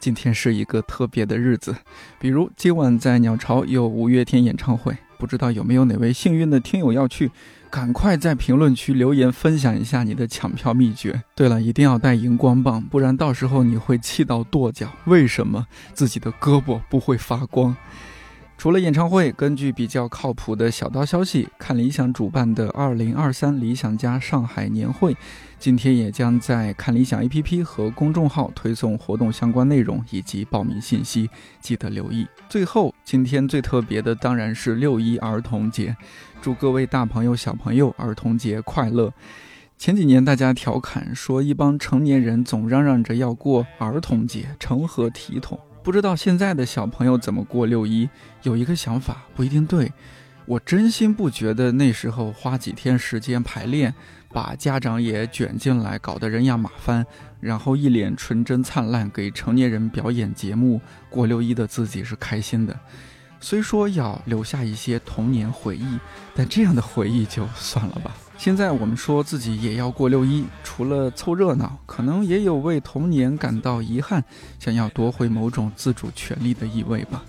今天是一个特别的日子，比如今晚在鸟巢有五月天演唱会，不知道有没有哪位幸运的听友要去？赶快在评论区留言分享一下你的抢票秘诀。对了，一定要带荧光棒，不然到时候你会气到跺脚。为什么自己的胳膊不会发光？除了演唱会，根据比较靠谱的小道消息，看理想主办的二零二三理想家上海年会，今天也将在看理想 APP 和公众号推送活动相关内容以及报名信息，记得留意。最后，今天最特别的当然是六一儿童节，祝各位大朋友小朋友儿童节快乐。前几年大家调侃说，一帮成年人总嚷嚷着要过儿童节，成何体统？不知道现在的小朋友怎么过六一？有一个想法不一定对，我真心不觉得那时候花几天时间排练，把家长也卷进来，搞得人仰马翻，然后一脸纯真灿烂给成年人表演节目过六一的自己是开心的。虽说要留下一些童年回忆，但这样的回忆就算了吧。现在我们说自己也要过六一，除了凑热闹，可能也有为童年感到遗憾，想要夺回某种自主权利的意味吧。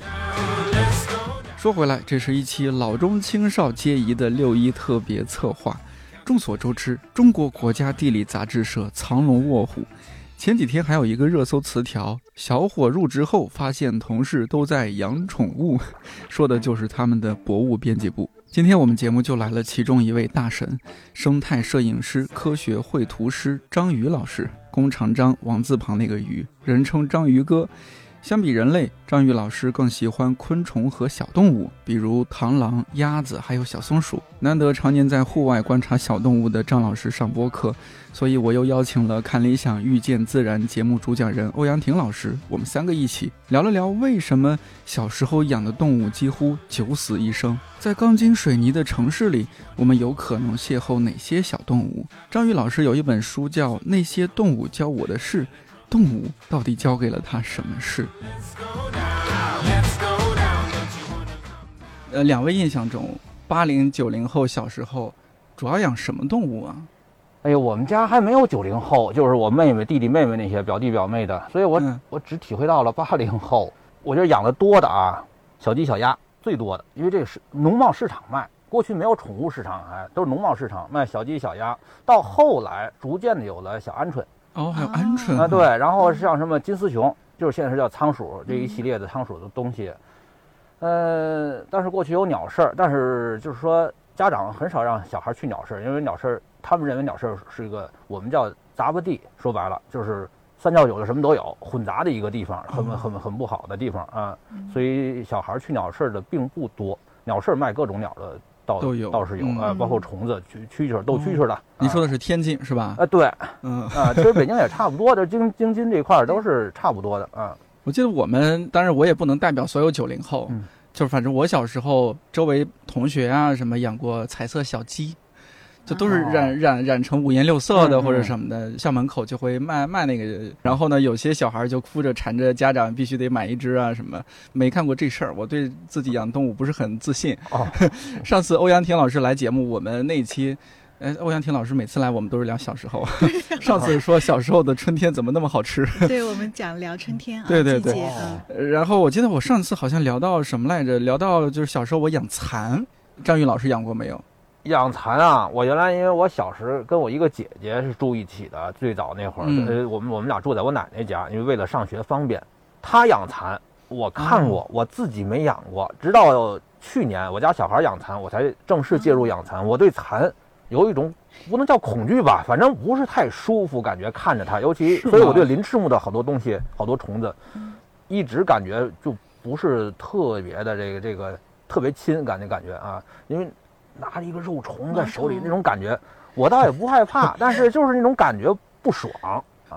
说回来，这是一期老中青少皆宜的六一特别策划。众所周知，中国国家地理杂志社藏龙卧虎，前几天还有一个热搜词条：小伙入职后发现同事都在养宠物，说的就是他们的博物编辑部。今天我们节目就来了其中一位大神，生态摄影师、科学绘图师张宇老师，弓长张，王字旁那个宇，人称章鱼哥。相比人类，张宇老师更喜欢昆虫和小动物，比如螳螂、鸭子，还有小松鼠。难得常年在户外观察小动物的张老师上播客，所以我又邀请了看理想遇见自然节目主讲人欧阳婷老师，我们三个一起聊了聊为什么小时候养的动物几乎九死一生。在钢筋水泥的城市里，我们有可能邂逅哪些小动物？张宇老师有一本书叫《那些动物教我的事》。动物到底教给了他什么事？呃，两位印象中，八零九零后小时候主要养什么动物啊？哎呦，我们家还没有九零后，就是我妹妹、弟弟、妹妹那些表弟表妹的，所以我我只体会到了八零后。我觉得养的多的啊，小鸡小鸭最多的，因为这个是农贸市场卖，过去没有宠物市场，还都是农贸市场卖小鸡小鸭，到后来逐渐的有了小鹌鹑。哦，还有鹌鹑。啊，对，然后像什么金丝熊，就是现在是叫仓鼠这一系列的仓鼠的东西，呃，但是过去有鸟市儿，但是就是说家长很少让小孩去鸟市，因为鸟市他们认为鸟市是一个我们叫杂不地，说白了就是三教九流什么都有，混杂的一个地方，很很很不好的地方啊，所以小孩去鸟市的并不多，鸟市卖各种鸟的。都有倒是有啊，包括虫子、蛐蛐蛐、斗蛐蛐的。你说的是天津是吧？啊，对，嗯啊，其实北京也差不多，的京京津这块儿都是差不多的啊。我记得我们，当然我也不能代表所有九零后，就是反正我小时候周围同学啊什么养过彩色小鸡。就都是染染染成五颜六色的或者什么的，校门口就会卖卖那个，然后呢，有些小孩就哭着缠着家长必须得买一只啊什么。没看过这事儿，我对自己养动物不是很自信。哦，上次欧阳婷老师来节目，我们那一期，呃，欧阳婷老师每次来我们都是聊小时候。上次说小时候的春天怎么那么好吃？对我们讲聊春天啊，对对对。然后我记得我上次好像聊到什么来着？聊到就是小时候我养蚕，张宇老师养过没有？养蚕啊，我原来因为我小时跟我一个姐姐是住一起的，最早那会儿，呃，我们我们俩住在我奶奶家，因为为了上学方便。她养蚕，我看过，我自己没养过。直到去年我家小孩养蚕，我才正式介入养蚕。我对蚕有一种不能叫恐惧吧，反正不是太舒服，感觉看着它，尤其所以我对鳞翅目的好多东西、好多虫子，一直感觉就不是特别的这个这个特别亲感觉感觉啊，因为。拿着一个肉虫在手里，那种感觉，我倒也不害怕，但是就是那种感觉不爽。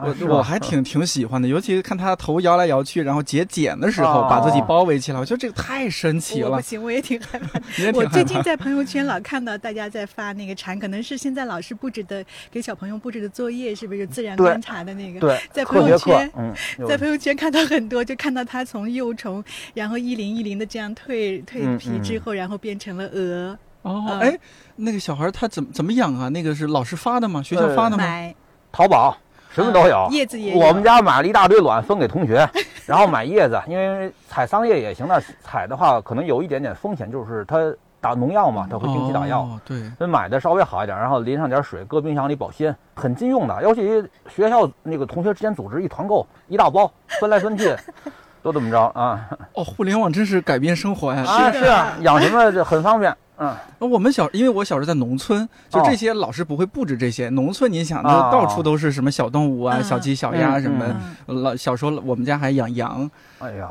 我我还挺挺喜欢的，尤其看他头摇来摇去，然后结茧的时候把自己包围起来，我觉得这个太神奇了。不行，我也挺害怕。我最近在朋友圈老看到大家在发那个蝉，可能是现在老师布置的给小朋友布置的作业，是不是自然观察的那个？对，在朋友圈，嗯，在朋友圈看到很多，就看到它从幼虫，然后一鳞一鳞的这样蜕蜕皮之后，然后变成了蛾。哦，哎，那个小孩他怎么怎么养啊？那个是老师发的吗？学校发的吗？买，淘宝什么都有。叶子也。我们家买了一大堆卵分给同学，然后买叶子，因为采桑叶也行，但采的话可能有一点点风险，就是它打农药嘛，它会定期打药。对。所以买的稍微好一点，然后淋上点水，搁冰箱里保鲜，很经用的。尤其学校那个同学之间组织一团购，一大包分来分去。都这么着啊？哦，互联网真是改变生活呀！啊，是啊，养什么就很方便。嗯，我们小，因为我小时候在农村，就这些老师不会布置这些。农村你想，就到处都是什么小动物啊，小鸡、小鸭什么。老小时候我们家还养羊，哎呀，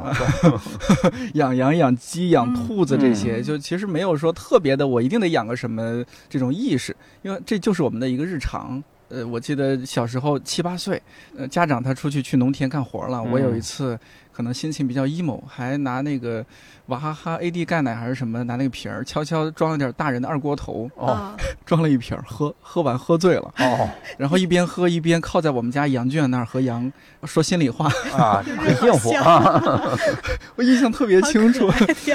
养羊、养鸡、养兔子这些，就其实没有说特别的，我一定得养个什么这种意识，因为这就是我们的一个日常。呃，我记得小时候七八岁，呃，家长他出去去农田干活了，我有一次。可能心情比较 emo，还拿那个娃哈哈 AD 钙奶还是什么，拿那个瓶儿悄悄装了点大人的二锅头，哦，装了一瓶儿，喝喝完喝醉了，哦，然后一边喝一边靠在我们家羊圈那儿和羊说心里话啊，很幸福啊，我印象特别清楚，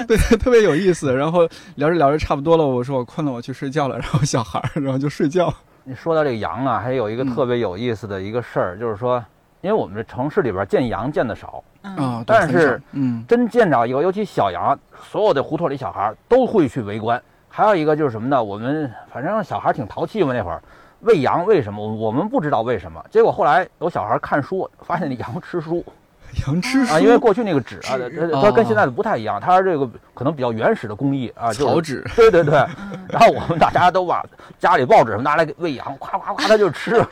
对，特别有意思。然后聊着聊着差不多了，我说我困了，我去睡觉了。然后小孩儿然后就睡觉。你说到这个羊啊，还有一个特别有意思的一个事儿，就是说。因为我们这城市里边见羊见的少啊，但是嗯，真见着一个，尤其小羊，所有的胡同里小孩都会去围观。还有一个就是什么呢？我们反正小孩挺淘气嘛，那会儿喂羊，为什么？我们不知道为什么。结果后来有小孩看书，发现那羊吃书。羊吃啊，因为过去那个纸啊，它跟现在的不太一样，它是这个可能比较原始的工艺啊，草纸。对对对，然后我们大家都把家里报纸什么拿来喂羊，夸夸夸它就吃。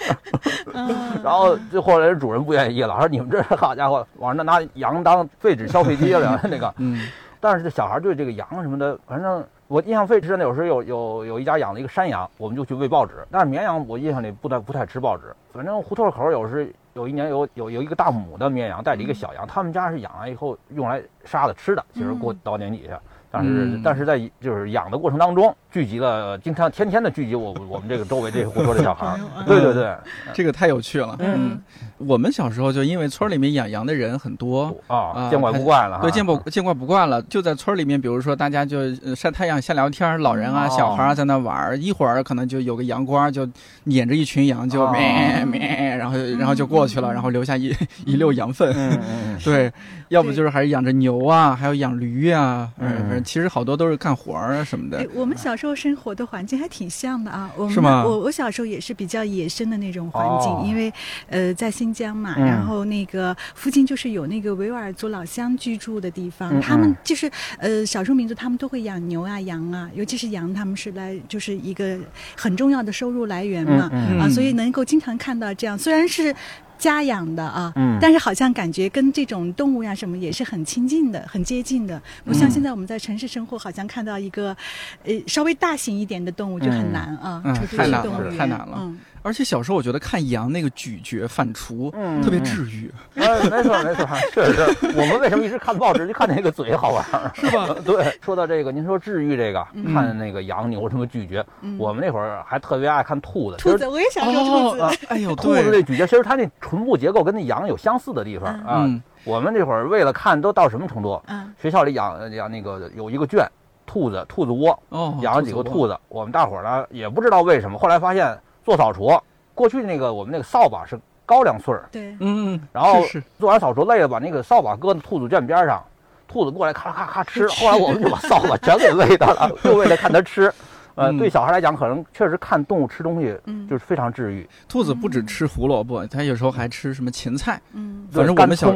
然后就后来主人不愿意了，说你们这好家伙，往那拿羊当废纸消费机了 那个。嗯。但是这小孩对这个羊什么的，反正我印象最深的有时候有有有一家养了一个山羊，我们就去喂报纸。但是绵羊我印象里不太不太吃报纸，反正胡同口有时。有一年有有有一个大母的绵羊带着一个小羊，他们家是养完以后用来杀的吃的，其实过到年底下。但是，但是在就是养的过程当中，聚集了经常天天的聚集我我们这个周围这些胡说的小孩儿。对对对，这个太有趣了。嗯，我们小时候就因为村里面养羊的人很多啊，见怪不怪了。对，见不见怪不怪了。就在村里面，比如说大家就晒太阳、瞎聊天，老人啊、小孩啊在那玩儿一会儿可能就有个羊倌就撵着一群羊就咩咩，然后然后就过去了，然后留下一一溜羊粪。嗯嗯。对，要不就是还是养着牛啊，还有养驴啊，嗯。其实好多都是干活儿啊什么的。我们小时候生活的环境还挺像的啊。是吗？我我小时候也是比较野生的那种环境，因为呃在新疆嘛，然后那个附近就是有那个维吾尔族老乡居住的地方，他们就是呃少数民族，他们都会养牛啊羊啊，尤其是羊，他们是来就是一个很重要的收入来源嘛啊，所以能够经常看到这样，虽然是。家养的啊，但是好像感觉跟这种动物呀什么也是很亲近的、很接近的，不像现在我们在城市生活，好像看到一个，呃，稍微大型一点的动物就很难啊，太难了，太难了。而且小时候我觉得看羊那个咀嚼反刍，嗯，特别治愈。没错没错，是是。我们为什么一直看报纸就看那个嘴好玩，是吧？对。说到这个，您说治愈这个，看那个羊牛什么咀嚼，我们那会儿还特别爱看兔子。兔子，我也想说兔子。哎呦，兔子这咀嚼，其实它那唇部结构跟那羊有相似的地方啊。我们那会儿为了看，都到什么程度？嗯。学校里养养那个有一个圈，兔子兔子窝，哦，养了几个兔子。我们大伙儿呢也不知道为什么，后来发现。做扫除，过去那个我们那个扫把是高粱穗儿，对，嗯，然后做完扫除累了，把那个扫把搁在兔子圈边上，兔子过来咔咔咔吃，后来我们就把扫把全给喂它了，就为了看它吃。呃，对小孩来讲，可能确实看动物吃东西，就是非常治愈。兔子不止吃胡萝卜，它有时候还吃什么芹菜。嗯，反正我们小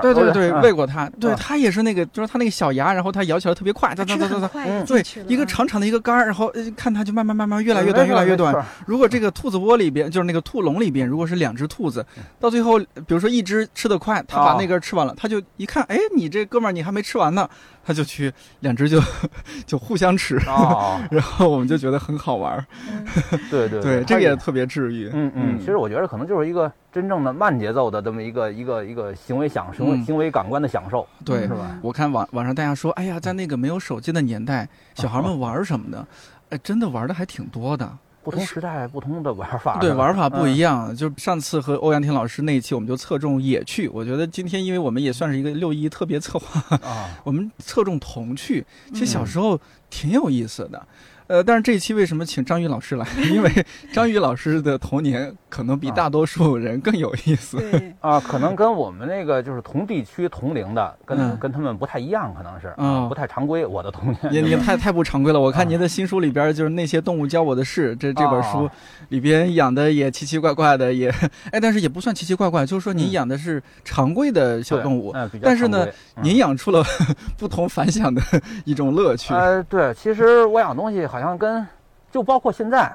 对对对对喂过它，对它也是那个，就是它那个小牙，然后它咬起来特别快，哒哒哒哒哒，对，一个长长的一个杆儿，然后看它就慢慢慢慢越来越短，越来越短。如果这个兔子窝里边，就是那个兔笼里边，如果是两只兔子，到最后，比如说一只吃的快，它把那根吃完了，它就一看，哎，你这哥们儿你还没吃完呢。他就去，两只就就互相吃，然后我们就觉得很好玩儿。对 对对，这个也特别治愈。嗯嗯，其实我觉得可能就是一个。真正的慢节奏的这么一个一个一个行为享行为行为感官的享受，对，是吧？我看网网上大家说，哎呀，在那个没有手机的年代，小孩 们玩什么的？哎，真的玩的还挺多的。不同时代不同的玩法，对玩法不一样。就上次和欧阳婷老师那一期，我们就侧重野趣。我觉得今天，因为我们也算是一个六一特别策划，啊，我们侧重童趣。其实小时候挺有意思的。呃，但是这一期为什么请张宇老师来？因为张宇老师的童年可能比大多数人更有意思。啊，可能跟我们那个就是同地区同龄的，跟跟他们不太一样，可能是啊，不太常规。我的童年，您您太太不常规了。我看您的新书里边就是那些动物教我的事，这这本书里边养的也奇奇怪怪的，也 哎，但是也不算奇奇怪怪，就是说您养的是常规的小动物，但是呢，您养出了 不同凡响的一种乐趣。呃，对，其实我养东西好像跟，就包括现在，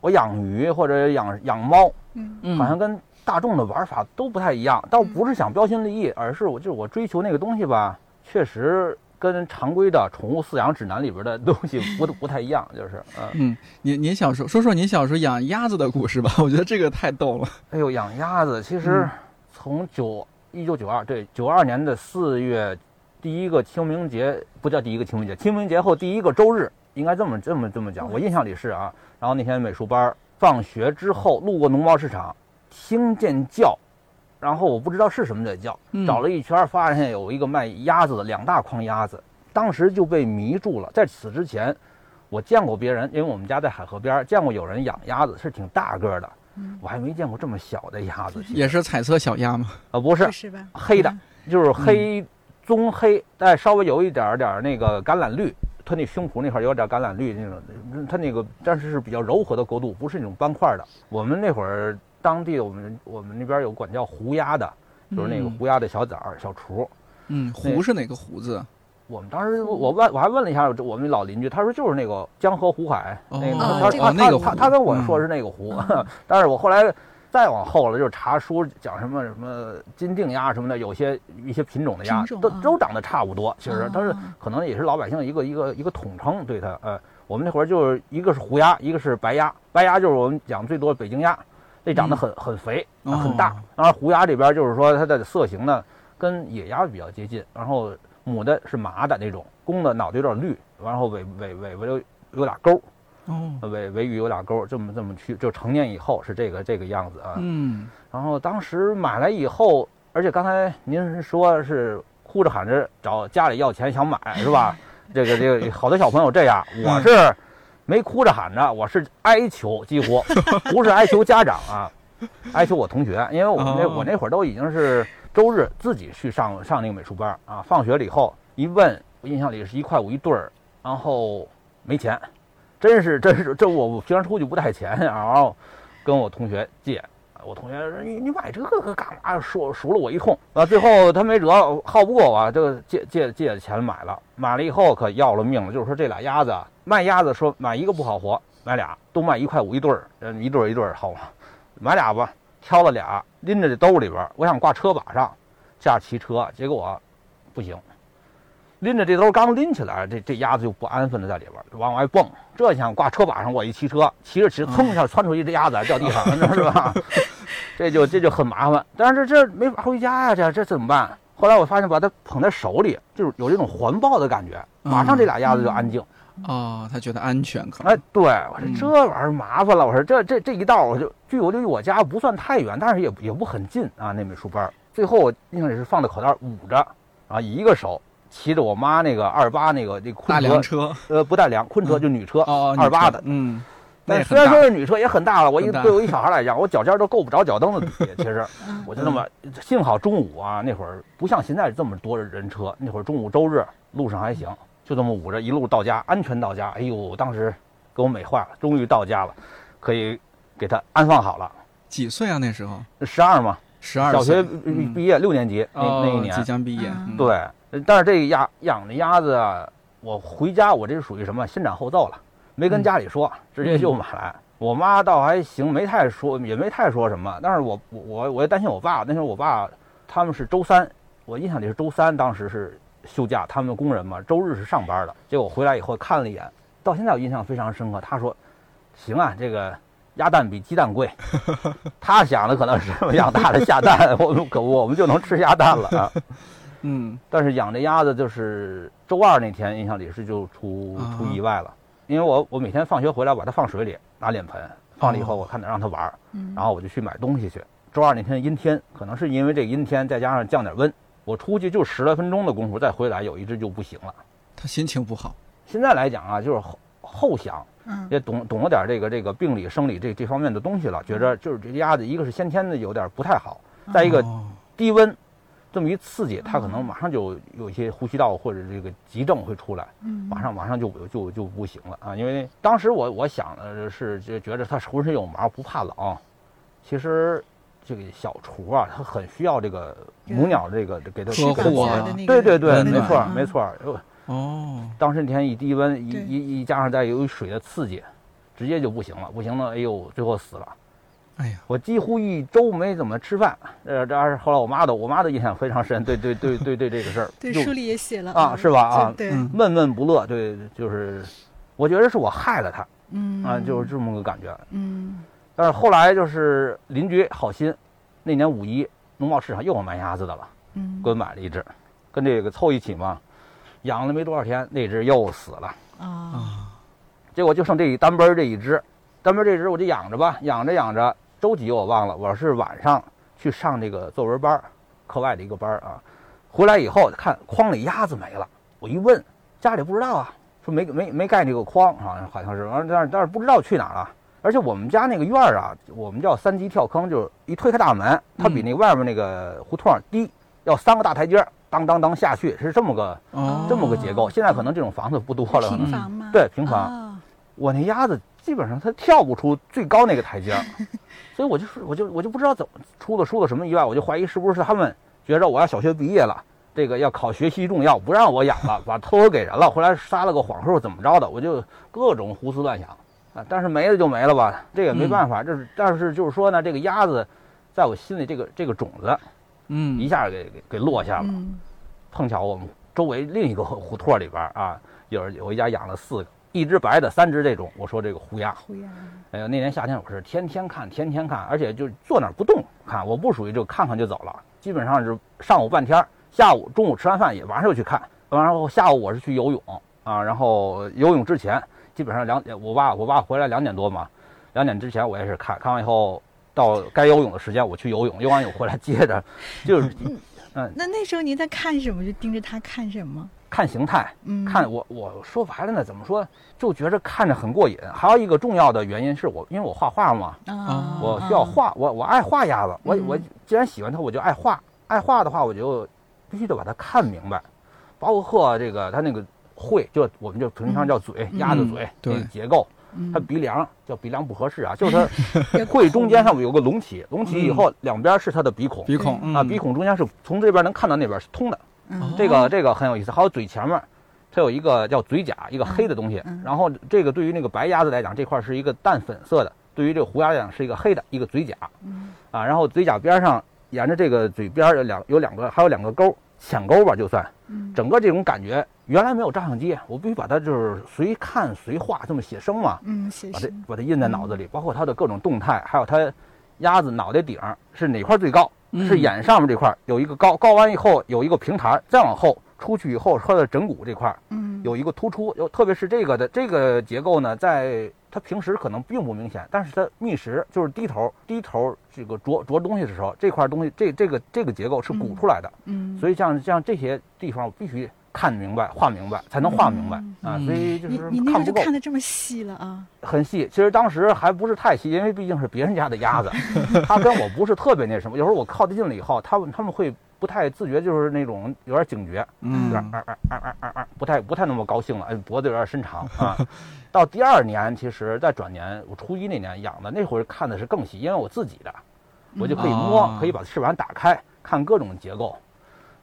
我养鱼或者养养猫，嗯，好像跟大众的玩法都不太一样。倒不是想标新立异，而是我就是我追求那个东西吧，确实跟常规的宠物饲养指南里边的东西不 不太一样，就是，嗯，您您小时候说说您小时候养鸭子的故事吧，我觉得这个太逗了。哎呦，养鸭子，其实从九一九九二对九二年的四月，第一个清明节不叫第一个清明节，清明节后第一个周日。应该这么这么这么讲，我印象里是啊。然后那天美术班放学之后，路过农贸市场，听见叫，然后我不知道是什么在叫，找了一圈，发现有一个卖鸭子的，两大筐鸭子，当时就被迷住了。在此之前，我见过别人，因为我们家在海河边，见过有人养鸭子，是挺大个的，我还没见过这么小的鸭子。也是彩色小鸭吗？啊，不是，是吧？黑的，就是黑棕黑，但稍微有一点点那个橄榄绿。它那胸脯那块有点橄榄绿那种，它那个但是是比较柔和的国度，不是那种斑块的。我们那会儿当地我们我们那边有管叫胡鸭的，就是那个胡鸭的小崽儿小雏。嗯，胡是哪个胡字？我们当时我问我还问了一下我们老邻居，他说就是那个江河湖海那个他他他他他跟我说是那个湖，但是我后来。再往后了，就是查书讲什么什么金锭鸭什么的，有些一些品种的鸭都都长得差不多。其实，但是可能也是老百姓一个一个一个统称对它。呃，我们那会儿就是一个是胡鸭，一个是白鸭。白鸭就是我们讲最多北京鸭，那长得很很肥很大。然后胡鸭这边就是说它的色型呢跟野鸭比较接近，然后母的是麻的那种，公的脑袋有点绿，然后尾尾尾巴有有俩钩。哦，尾尾羽有俩钩，这么这么去，就成年以后是这个这个样子啊。嗯，然后当时买来以后，而且刚才您说是哭着喊着找家里要钱想买是吧？这个这个好多小朋友这样，我是没哭着喊着，我是哀求，几乎不是哀求家长啊，哀求我同学，因为我们那我那会儿都已经是周日自己去上上那个美术班啊，放学了以后一问，我印象里是一块五一对儿，然后没钱。真是真是，这我平常出去不带钱，然后跟我同学借。我同学说：“你你买这个干嘛？”说数了我一通。啊，最后他没辙，耗不过我，就借借借钱买了。买了以后可要了命了，就是说这俩鸭子卖鸭子，说买一个不好活，买俩都卖一块五一对儿，一对儿一对儿好嘛。买俩吧，挑了俩，拎着这兜里边，我想挂车把上，下骑车，结果不行。拎着这兜刚拎起来，这这鸭子就不安分的在里边往外蹦。这想挂车把上，我一骑车，骑着骑着，噌一下窜出一只鸭子掉地上，你知道是吧？这就这就很麻烦。但是这没法回家呀，这这怎么办？后来我发现，把它捧在手里，就是有这种环抱的感觉，马上这俩鸭子就安静。哦，他觉得安全可能。哎，对我说这玩意儿麻烦了。我说这这这一道，我就距我离我家不算太远，但是也也不很近啊。那美术班，最后我印象里是放在口袋捂着，啊，一个手。骑着我妈那个二八那个那昆车，呃，不带梁，昆车就女车，二八的，嗯，那虽然说是女车也很大了，我一对我一小孩来讲，我脚尖都够不着脚蹬子底，其实，我就那么，幸好中午啊，那会儿不像现在这么多人车，那会儿中午周日路上还行，就这么捂着一路到家，安全到家，哎呦，当时给我美坏了，终于到家了，可以给他安放好了。几岁啊那时候？十二嘛，十二，小学毕业六年级那那一年，即将毕业，对。但是这个鸭养的鸭子啊，我回家我这是属于什么先斩后奏了，没跟家里说，直接就买来。我妈倒还行，没太说，也没太说什么。但是我我我也担心我爸，那时候我爸他们是周三，我印象里是周三，当时是休假，他们工人嘛，周日是上班的。结果回来以后看了一眼，到现在我印象非常深刻。他说：“行啊，这个鸭蛋比鸡蛋贵。他想的可能是养大了下蛋，我们可我们就能吃鸭蛋了啊。嗯，但是养这鸭子就是周二那天，印象里是就出出意外了，因为我我每天放学回来把它放水里，拿脸盆放了以后，我看着让它玩儿，然后我就去买东西去。周二那天阴天，可能是因为这阴天，再加上降点温，我出去就十来分钟的功夫，再回来有一只就不行了。它心情不好。现在来讲啊，就是后后想，嗯。也懂懂了点这个这个病理生理这这方面的东西了，觉着就是这鸭子一个是先天的有点不太好，再一个哦。低温这么一刺激，它可能马上就有一些呼吸道或者这个急症会出来，嗯马上马上就就就不行了啊！因为当时我我想的是就觉着它浑身有毛不怕冷，其实这个小雏啊，它很需要这个母鸟这个给它呵护啊对对对，没错暖没错。呃哦，当时那天一低温，一一一加上再有水的刺激，直接就不行了，不行了，哎呦，最后死了。哎呀，我几乎一周没怎么吃饭，呃，这还是后来我妈的，我妈的印象非常深，对对对对对这个事儿，对书里也写了啊是吧？啊对，嗯闷闷不乐，对，就是我觉得是我害了她嗯。啊，就是这么个感觉。嗯。但是后来就是邻居好心，那年五一农贸市场又有卖鸭子的了，嗯。给我买了一只，跟这个凑一起嘛，养了没多少天，那只又死了。啊。啊，结果就剩这一单奔儿这一只，单奔儿这只我就养着吧，养着养着，周几我忘了，我是晚上去上这个作文班儿，课外的一个班儿啊，回来以后看筐里鸭子没了，我一问家里不知道啊，说没没没盖那个筐，好像好像是，完了但是但是不知道去哪儿了。而且我们家那个院儿啊，我们叫三级跳坑，就是一推开大门，它比那外面那个胡同儿低，要三个大台阶儿，当当当下去，是这么个哦，这么个结构。现在可能这种房子不多了，可能平房吗？对平房。啊我那鸭子基本上它跳不出最高那个台阶儿，所以我就是我就我就不知道怎么出了出了什么意外，我就怀疑是不是他们觉着我要小学毕业了，这个要考学习重要，不让我养了，把托我给人了，回来撒了个谎说怎么着的，我就各种胡思乱想啊。但是没了就没了吧，这也没办法。这是但是就是说呢，这个鸭子在我心里这个这个种子嗯，一下给给给落下了。嗯碰巧我们周围另一个胡同里边啊，有有一家养了四个，一只白的，三只这种。我说这个胡鸭，哎呀，那年夏天我是天天看，天天看，而且就坐那儿不动看。我不属于就看看就走了，基本上是上午半天，下午中午吃完饭也马上就去看。完后下午我是去游泳啊，然后游泳之前基本上两点，我爸我爸回来两点多嘛，两点之前我也是看看完以后，到该游泳的时间我去游泳，游完泳回来接着就是嗯那那时候您在看什么？就盯着他看什么？看形态。嗯，看我我说白了呢，怎么说，就觉着看着很过瘾。还有一个重要的原因是我，因为我画画嘛，啊，我需要画，我我爱画鸭子，我嗯。我既然喜欢它，我就爱画。爱画的话，我就必须得把它看明白，包括这个它那个喙，就我们就平常叫嘴，嗯。鸭子嘴对那个结构，嗯。它鼻梁叫鼻梁不合适啊，就是它喙中间上面有个隆起，隆起以后两边是它的鼻孔鼻孔。啊，嗯。鼻孔中间是从这边能看到那边是通的。嗯这个这个很有意思，还有嘴前面，它有一个叫嘴甲，一个黑的东西。嗯然后这个对于那个白鸭子来讲，这块是一个淡粉色的；对于这个胡鸭来讲是一个黑的，一个嘴甲。嗯啊，然后嘴甲边上沿着这个嘴边有两有两个，还有两个沟，浅沟吧就算。嗯整个这种感觉，原来没有照相机，我必须把它就是随看随画，这么写生嘛，嗯，写把它把它印在脑子里，包括它的各种动态，还有它鸭子脑袋顶儿是哪块最高，是嗯眼上面这块儿有一个高，高完以后有一个平台，再往后出去以后，它的枕骨这块儿嗯。有一个突出，有特别是这个的这个结构呢，在它平时可能并不明显，但是它觅食就是低头低头这个啄啄东西的时候，这块东西这这个这个结构是鼓出来的，嗯，所以像像这些地方我必须看明白、画明白，才能画明白啊，嗯所以就是你你那看不够个就看。得这么细了啊？很细，其实当时还不是太细，因为毕竟是别人家的鸭子，它跟我不是特别那什么。有时候我靠得近了以后，他们他们会不太自觉，就是那种有点警觉，有点嗯啊啊啊啊啊啊，不太不太那么高兴了，哎，脖子有点伸长 啊。到第二年，其实在转年，我初一那年养的，那会儿看的是更细，因为我自己的，我就可以摸，哦可以把翅膀打开，看各种结构。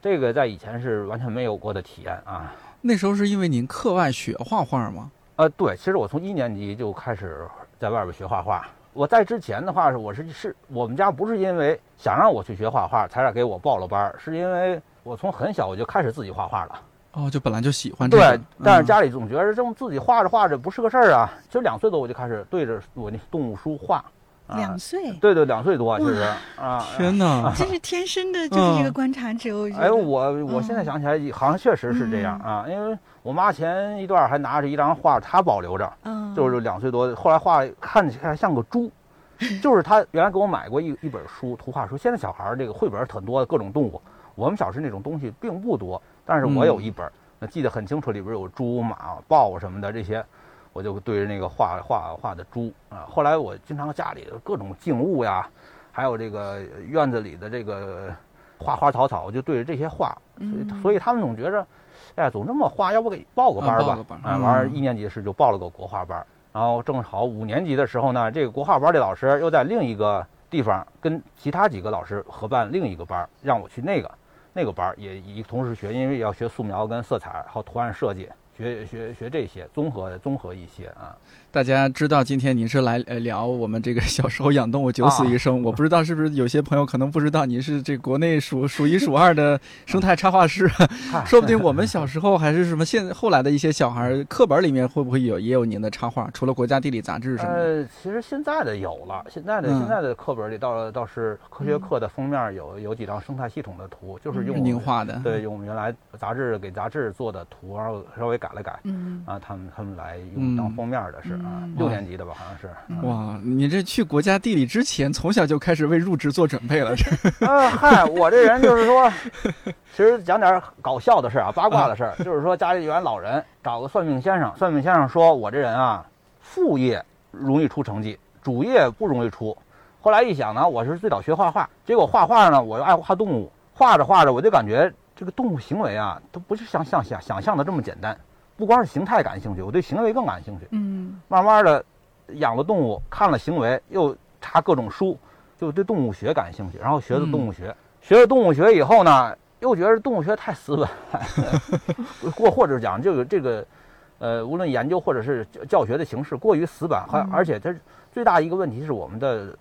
这个在以前是完全没有过的体验啊。那时候是因为您课外学画画吗？呃，对，其实我从一年级就开始在外边学画画。我在之前的话是，我是是我们家不是因为想让我去学画画才让给我报了班儿，是因为我从很小我就开始自己画画了。哦，就本来就喜欢这个。对，但是家里总觉得这么自己画着画着不是个事儿啊。其实两岁多我就开始对着我那动物书画。两岁？对对，两岁多其实啊。天哪！这是天生的，就是这个观察者。哎，我我现在想起来，好像确实是这样啊。因为我妈前一段还拿着一张画，她保留着，就是两岁多，后来画看起来像个猪。就是她原来给我买过一一本书，图画书。现在小孩这个绘本很多，各种动物。我们小时那种东西并不多，但是我有一本，那记得很清楚，里边有猪、马、豹什么的这些，我就对着那个画画画的猪啊。后来我经常家里各种静物呀，还有这个院子里的这个花花草草，我就对着这些画。所以，所以他们总觉着，哎，总这么画，要不给报个班吧？啊，完一年级时就报了个国画班。然后正好五年级的时候呢，这个国画班的老师又在另一个地方跟其他几个老师合办另一个班，让我去那个那个班也一同时学，因为要学素描跟色彩，还有图案设计，学学学这些综合综合一些啊。大家知道今天您是来呃聊我们这个 小时候养动物九死一生，我不知道是不是有些朋友可能不知道您是这国内数 数一数二的生态插画师，说不定我们小时候还是什么现后来的一些小孩课本里面会不会有也有您的插画？除了国家地理杂志什么的？呃，其实现在的有了，现在的现在的课本里倒倒是科学课的封面有有几张生态系统的图，就是用您画的，对，用我们原来杂志给杂志做的图，然后稍微改了改，嗯。啊，他们他们来用当封面的是。啊，六年级的吧，好像是。哇，你这去国家地理之前，从小就开始为入职做准备了，这。啊，嗨，我这人就是说，其实讲点搞笑的事啊，八卦的事就是说家里有老人找个算命先生，算命先生说我这人啊，副业容易出成绩，主业不容易出。后来一想呢，我是最早学画画，结果画画呢，我又爱画动物，画着画着我就感觉这个动物行为啊，都不是像像想想象的这么简单。不光是形态感兴趣，我对行为更感兴趣。嗯，慢慢的养了动物，看了行为，又查各种书，就对动物学感兴趣。然后学的动物学，学了动物学以后呢，又觉得动物学太死板，或或者讲这个这个，呃，无论研究或者是教学的形式过于死板，还而且它最大一个问题是我们的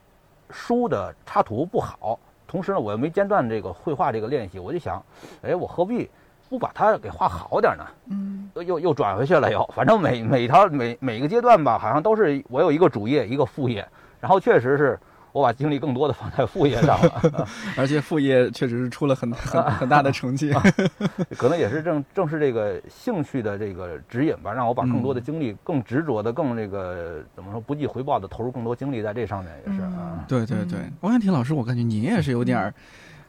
书的插图不好。同时呢，我又没间断这个绘画这个练习，我就想，哎，我何必？不把它给画好点呢？嗯，又又转回去了，又反正每每条每每个阶段吧，好像都是我有一个主业，一个副业，然后确实是我把精力更多的放在副业上了，而且副业确实是出了很很很大的成绩啊，可能也是正正是这个兴趣的这个指引吧，让我把更多的精力更执着的、更这个怎么说不计回报的投入更多精力在这上面，也是啊。对对对，王艳婷老师，我感觉您也是有点儿。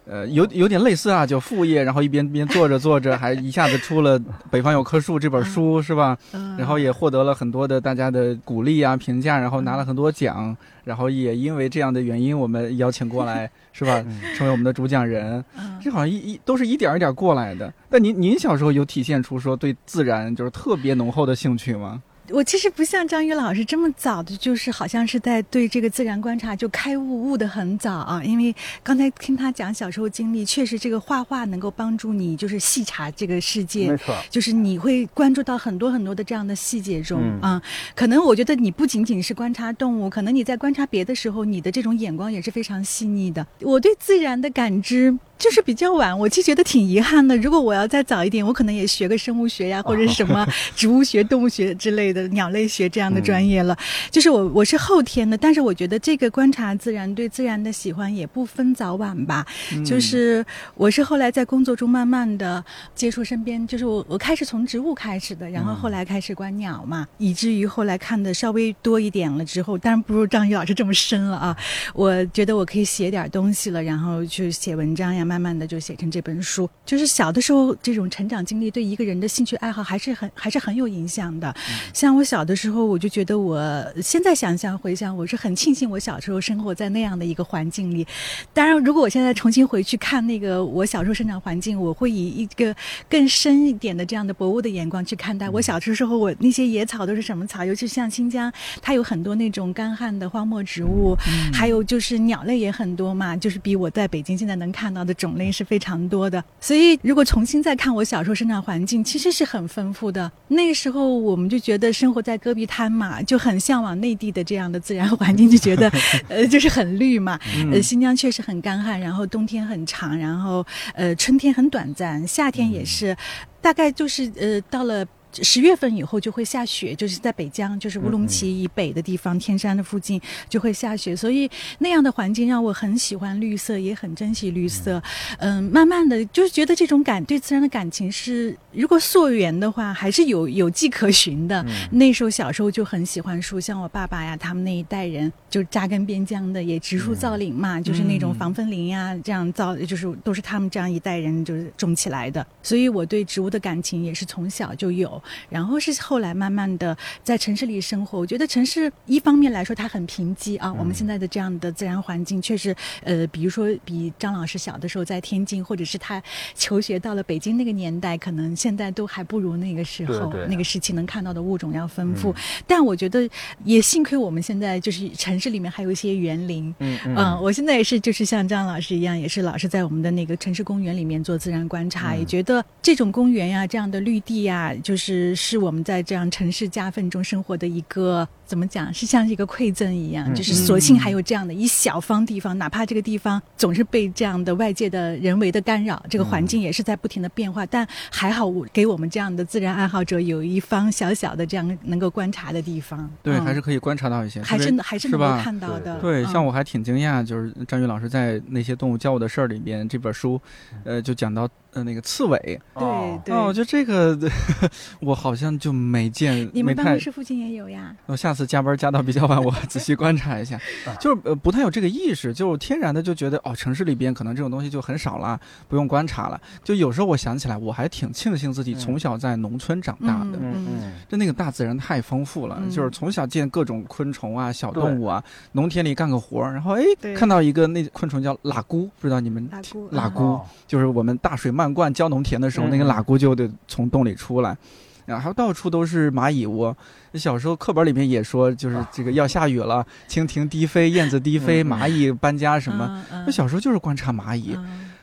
呃，有有点类似啊，就副业，然后一边边做着做着，还一下子出了《北方有棵树》这本书，是吧？嗯。然后也获得了很多的大家的鼓励啊、评价，然后拿了很多奖，然后也因为这样的原因，我们邀请过来，是吧？成为我们的主讲人。嗯。这好像一一都是一点一点过来的。那您您小时候有体现出说对自然就是特别浓厚的兴趣吗？我其实不像张宇老师这么早的，就是好像是在对这个自然观察就开悟悟的很早啊。因为刚才听他讲小时候经历，确实这个画画能够帮助你就是细察这个世界，没错，就是你会关注到很多很多的这样的细节中啊。可能我觉得你不仅仅是观察动物，可能你在观察别的时候，你的这种眼光也是非常细腻的。我对自然的感知。就是比较晚，我其实觉得挺遗憾的。如果我要再早一点，我可能也学个生物学呀，或者是什么 植物学、动物学之类的鸟类学这样的专业了。就是我我是后天的，但是我觉得这个观察自然、对自然的喜欢也不分早晚吧。就是我是后来在工作中慢慢的接触身边，就是我我开始从植物开始的，然后后来开始观鸟嘛，以至于后来看的稍微多一点了之后，当然不如张宇老师这么深了啊。我觉得我可以写点东西了，然后去写文章呀。慢慢的就写成这本书，就是小的时候这种成长经历对一个人的兴趣爱好还是很还是很有影响的。像我小的时候，我就觉得我现在想想回想，我是很庆幸我小时候生活在那样的一个环境里。当然，如果我现在重新回去看那个我小时候生长环境，我会以一个更深一点的这样的博物的眼光去看待。我小时候，我那些野草都是什么草？尤其像新疆，它有很多那种干旱的荒漠植物，还有就是鸟类也很多嘛，就是比我在北京现在能看到的。种类是非常多的，所以如果重新再看我小时候生长环境，其实是很丰富的。那个时候我们就觉得生活在戈壁滩嘛，就很向往内地的这样的自然环境，就觉得 呃就是很绿嘛。呃，新疆确实很干旱，然后冬天很长，然后呃春天很短暂，夏天也是。大概就是呃到了。十月份以后就会下雪，就是在北疆，就是乌鲁木齐以北的地方，天山的附近就会下雪，所以那样的环境让我很喜欢绿色，也很珍惜绿色。嗯，慢慢的就是觉得这种感对自然的感情是，如果溯源的话，还是有有迹可循的。那时候小时候就很喜欢树，像我爸爸呀，他们那一代人就扎根边疆的，也植树造林嘛，就是那种防风林呀，这样造，就是都是他们这样一代人就是种起来的。所以我对植物的感情也是从小就有。然后是后来慢慢的在城市里生活，我觉得城市一方面来说它很贫瘠啊，我们现在的这样的自然环境确实，呃，比如说比张老师小的时候在天津，或者是他求学到了北京那个年代，可能现在都还不如那个时候那个时期能看到的物种要丰富。但我觉得也幸亏我们现在就是城市里面还有一些园林，嗯嗯，我现在也是就是像张老师一样，也是老是在我们的那个城市公园里面做自然观察，也觉得这种公园呀，这样的绿地呀，就是。是我们在这样城市夹缝中生活的一个。怎么讲？是像一个馈赠一样，就是索性还有这样的一小方地方，哪怕这个地方总是被这样的外界的人为的干扰，这个环境也是在不停的变化，但还好我给我们这样的自然爱好者有一方小小的这样能够观察的地方。对，还是可以观察到一些，还是还是能够看到的。对，像我还挺惊讶，就是张宇老师在那些动物教我的事儿里边这本书，呃，就讲到呃那个刺猬。对对。哦，就这个 我好像就没见。你们办公室附近也有呀？我下。次加班加到比较晚，我仔细观察一下，就是呃不太有这个意识，就天然的就觉得哦，城市里边可能这种东西就很少了，不用观察了。就有时候我想起来，我还挺庆幸自己从小在农村长大的，嗯嗯，就那个大自然太丰富了，就是从小见各种昆虫啊、小动物啊，农田里干个活儿，然后哎看到一个那昆虫叫喇蛄，不知道你们喇蛄，喇蛄就是我们大水漫灌浇农田的时候，那个喇蛄就得从洞里出来。然后到处都是蚂蚁窝，小时候课本里面也说，就是这个要下雨了，蜻蜓低飞，燕子低飞，蚂蚁搬家什么。我小时候就是观察蚂蚁，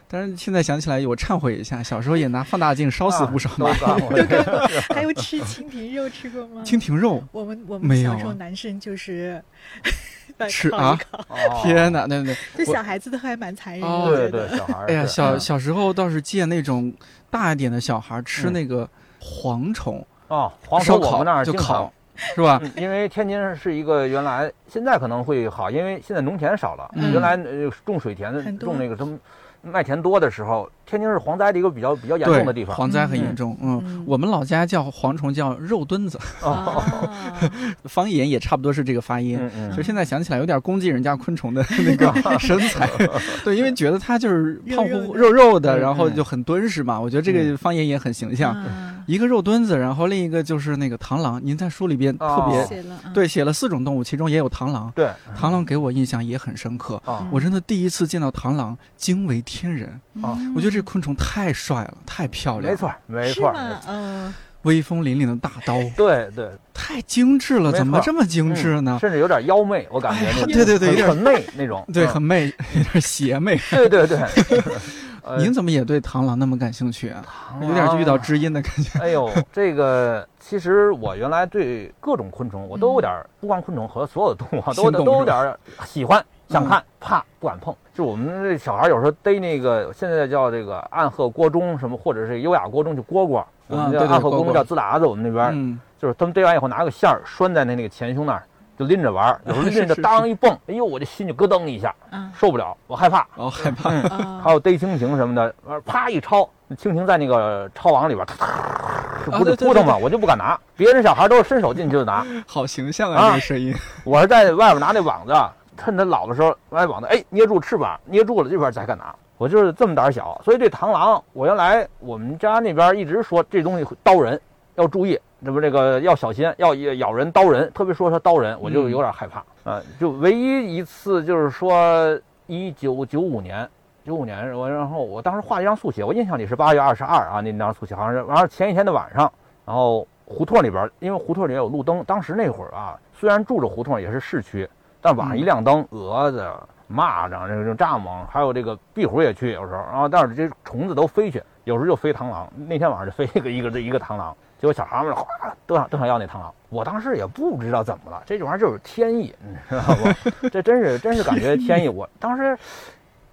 但是现在想起来，我忏悔一下，小时候也拿放大镜烧死不少蚂蚁。还有吃蜻蜓肉吃过吗？蜻蜓肉，我们我们小时候男生就是 吃啊！天哪，那那这小孩子都还蛮残忍的。对对，小孩。哎呀，小小时候倒是见那种大一点的小孩吃那个。蝗虫啊，蝗虫我们那儿就烤，是吧？因为天津是一个原来，现在可能会好，因为现在农田少了。原来种水田、种那个什么麦田多的时候。天津是蝗灾的一个比较比较严重的地方，蝗灾很严重。嗯，我们老家叫蝗虫叫肉墩子，方言也差不多是这个发音。其实现在想起来有点攻击人家昆虫的那个 身材，对，因为觉得它就是胖乎乎、肉肉的，然后就很敦实嘛。我觉得这个方言也很形象。一个肉墩子，然后另一个就是那个螳螂。您在书里边特别对写了四种动物，其中也有螳螂。对，螳螂给我印象也很深刻。我真的第一次见到螳螂，惊为天人。啊，我觉得这。昆虫太帅了，太漂亮，没错，没错，嗯，威风凛凛的大刀，对对，太精致了，怎么这么精致呢？甚至有点妖媚，我感觉，对对对，有点很媚那种，对，很媚，有点邪魅，对对对。您怎么也对螳螂那么感兴趣啊？有点遇到知音的感觉。哎呦，这个其实我原来对各种昆虫我都有点，不光昆虫和所有的动物都都有点喜欢。想看，怕不敢碰。就我们这小孩有时候逮那个，现在叫这个暗褐锅中什么，或者是优雅锅中就蝈蝈。我们叫暗褐锅中叫滋达子。我们那边就是他们逮完以后拿个线儿拴在那那个前胸那儿，就拎着玩。有时候拎着当一蹦，哎呦，我这心就咯噔一下，受不了，我害怕。哦，害怕。还有逮蜻蜓什么的，啪一抄，蜻蜓在那个抄网里边，不是扑腾嘛，我就不敢拿。别人小孩都是伸手进去就拿。好形象啊，这个声音。我是在外边拿那网子。趁它老的时候来往的，哎，捏住翅膀，捏住了这边才敢拿。我就是这么胆小，所以这螳螂，我原来我们家那边一直说这东西刀人，要注意，这不这个要小心，要咬人刀人，特别说它刀人，我就有点害怕啊。就唯一一次就是说，一九九五年，九五年我然后我当时画了一张速写，我印象里是八月二十二啊，那张速写好像是，完了前一天的晚上，然后胡同里边，因为胡同里有路灯，当时那会儿啊，虽然住着胡同，也是市区。但晚上一亮灯，蛾子、蚂蚱、这个蚱蜢，还有这个壁虎也去，有时候，然后但是这虫子都飞去，有时候就飞螳螂。那天晚上就飞一个一个一个螳螂，结果小孩们哗都想都想要那螳螂。我当时也不知道怎么了，这玩意儿就是天意，你知道不？这真是真是感觉天意。我当时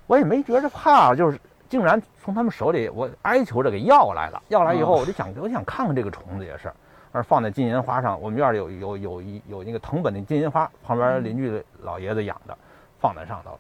我也没觉着怕，就是竟然从他们手里我哀求着给要来了。要来以后，我就想，我想看看这个虫子也是，而放在金银花上。我们院里有有有一有那个藤本的金银花，旁边邻居老爷子养的，放在上头。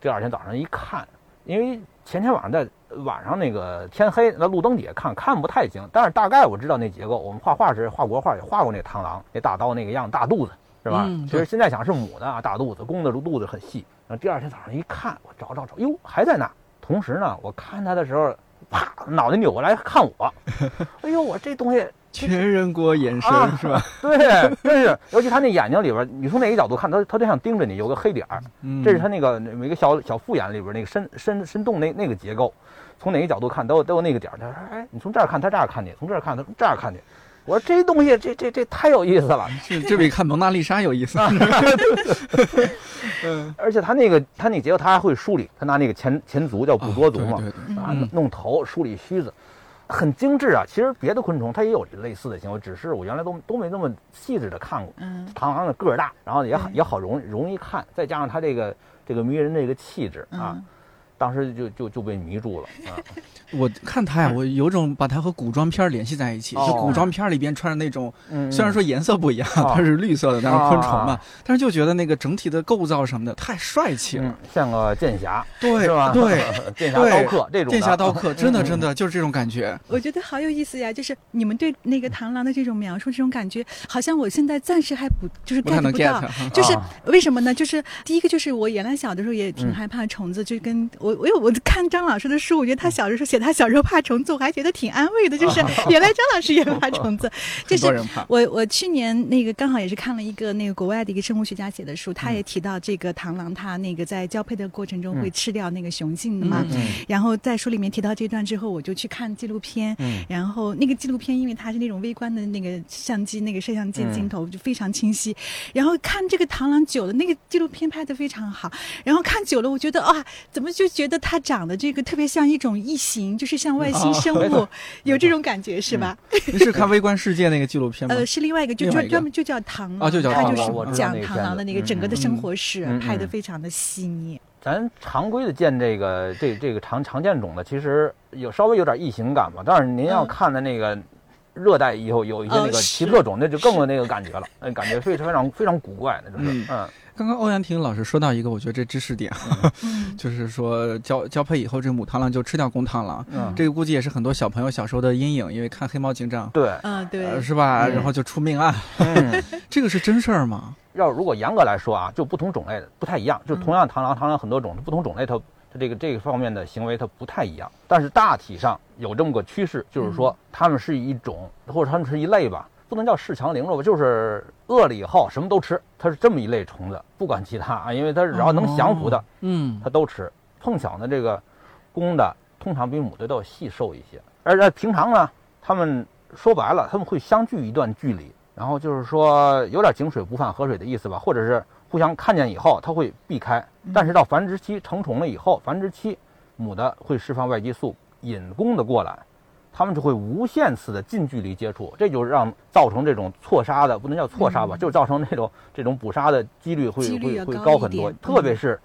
第二天早上一看，因为前天晚上在晚上那个天黑，那路灯底下看看不太清，但是大概我知道那结构。我们画画时画国画也画过那螳螂，那大刀那个样，大肚子是吧？其实现在想是母的啊，大肚子，公的肚子很细。然后第二天早上一看，我找找找，哟，还在那。同时呢，我看它的时候，啪，脑袋扭过来看我。哎呦，我这东西全人国眼神是吧？对，真是，尤其他那眼睛里边，你从哪个角度看，他他就像盯着你，有个黑点儿。这是他那个每个小小复眼里边那个深深深洞那那个结构，从哪个角度看都有都有那个点儿。他说：“哎，你从这儿看，他这儿看你；从这儿看，他这儿看你。”我说这东西，这这这太有意思了，这这比看蒙娜丽莎有意思。嗯，而且他那个他那个结构，他还会梳理，他拿那个前前足叫捕捉足嘛，啊，弄头梳理须子，很精致啊。其实别的昆虫它也有类似的行为，只是我原来都都没那么细致的看过。嗯，螳螂的个儿大，然后也好也好容容易看，再加上它这个这个迷人的一个气质啊。当时就就就被迷住了啊！我看他呀，我有种把他和古装片联系在一起。就古装片里边穿着那种，虽然说颜色不一样，它是绿色的，但是昆虫嘛，但是就觉得那个整体的构造什么的太帅气了，像个剑侠，对是吧？对，剑侠刀客这种。剑侠刀客，真的真的就是这种感觉。我觉得好有意思呀！就是你们对那个螳螂的这种描述，这种感觉，好像我现在暂时还不就是 get 不到。就是为什么呢？就是第一个就是我原来小的时候也挺害怕虫子，就跟我我有我看。张老师的书，我觉得他小时候写他小时候怕虫子，我还觉得挺安慰的。就是原来张老师也怕虫子，就是我我去年那个刚好也是看了一个那个国外的一个生物学家写的书，他也提到这个螳螂，它那个在交配的过程中会吃掉那个雄性的嘛。然后在书里面提到这段之后，我就去看纪录片。然后那个纪录片因为它是那种微观的那个相机那个摄像机镜头就非常清晰。然后看这个螳螂久了，那个纪录片拍的非常好。然后看久了，我觉得啊，怎么就觉得它长得。这个特别像一种异形，就是像外星生物，有这种感觉是吧？你是看《微观世界》那个纪录片吗？呃，是另外一个，就专专门就叫螳螂，就叫它就是讲螳螂的那个整个的生活史，拍的非常的细腻。咱常规的见这个这这个常常见种的，其实有稍微有点异形感吧。但是您要看的那个热带以后有一些那个奇特种，那就更有那个感觉了，那 感觉非常非常非常古怪，那就是嗯。刚刚欧阳婷老师说到一个，我觉得这知识点，就是说交交配以后，这个母螳螂就吃掉公螳螂。嗯，这个估计也是很多小朋友小时候的阴影，因为看黑猫警长，对，嗯对，是吧？然后就出命案。这个是真事儿吗？要如果严格来说啊，就不同种类的不太一样。就同样螳螂，螳螂很多种，不同种类它它这个这个方面的行为它不太一样。但是大体上有这么个趋势，就是说它们是一种，或者它们是一类吧。不能叫恃强凌弱吧，就是饿了以后什么都吃，它是这么一类虫子，不管其他啊，因为它只要能降服的，嗯，它都吃。碰巧呢，这个公的通常比母的都要细瘦一些，而且平常呢，它们说白了，它们会相距一段距离，然后就是说有点井水不犯河水的意思吧，或者是互相看见以后，它会避开。但是到繁殖期成虫了以后，繁殖期母的会释放外激素引公的过来。他们就会无限次的近距离接触，这就让造成这种错杀的，不能叫错杀吧，就造成那种这种捕杀的几率会会会高很多。特别是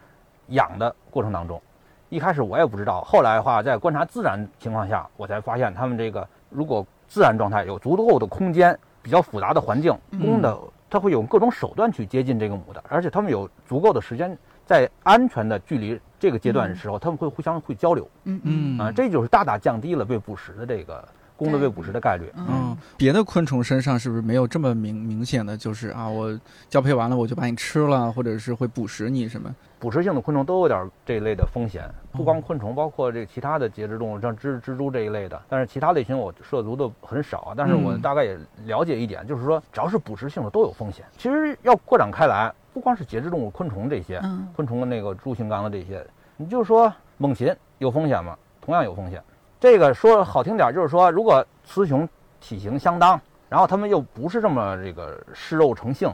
养的过程当中，一开始我也不知道，后来的话在观察自然情况下，我才发现他们这个如果自然状态有足够的空间，比较复杂的环境，公的它会有各种手段去接近这个母的，而且他们有足够的时间在安全的距离。这个阶段的时候，他们会互相会交流，嗯嗯啊，这就是大大降低了被捕食的这个公的被捕食的概率。嗯，别的昆虫身上是不是没有这么明明显的就是啊，我交配完了我就把你吃了，或者是会捕食你什么？捕食性的昆虫都有点这一类的风险，不光昆虫，包括这其他的节肢动物，像蜘蜘蛛这一类的。但是其他类型我涉足的很少，但是我大概也了解一点，就是说只要是捕食性的都有风险。其实要扩展开来。不光是节肢动物，昆虫这些，昆虫的那个猪形纲的这些，你就说猛禽有风险吗？同样有风险。这个说好听点，就是说，如果雌雄体型相当，然后它们又不是这么这个嗜肉成性，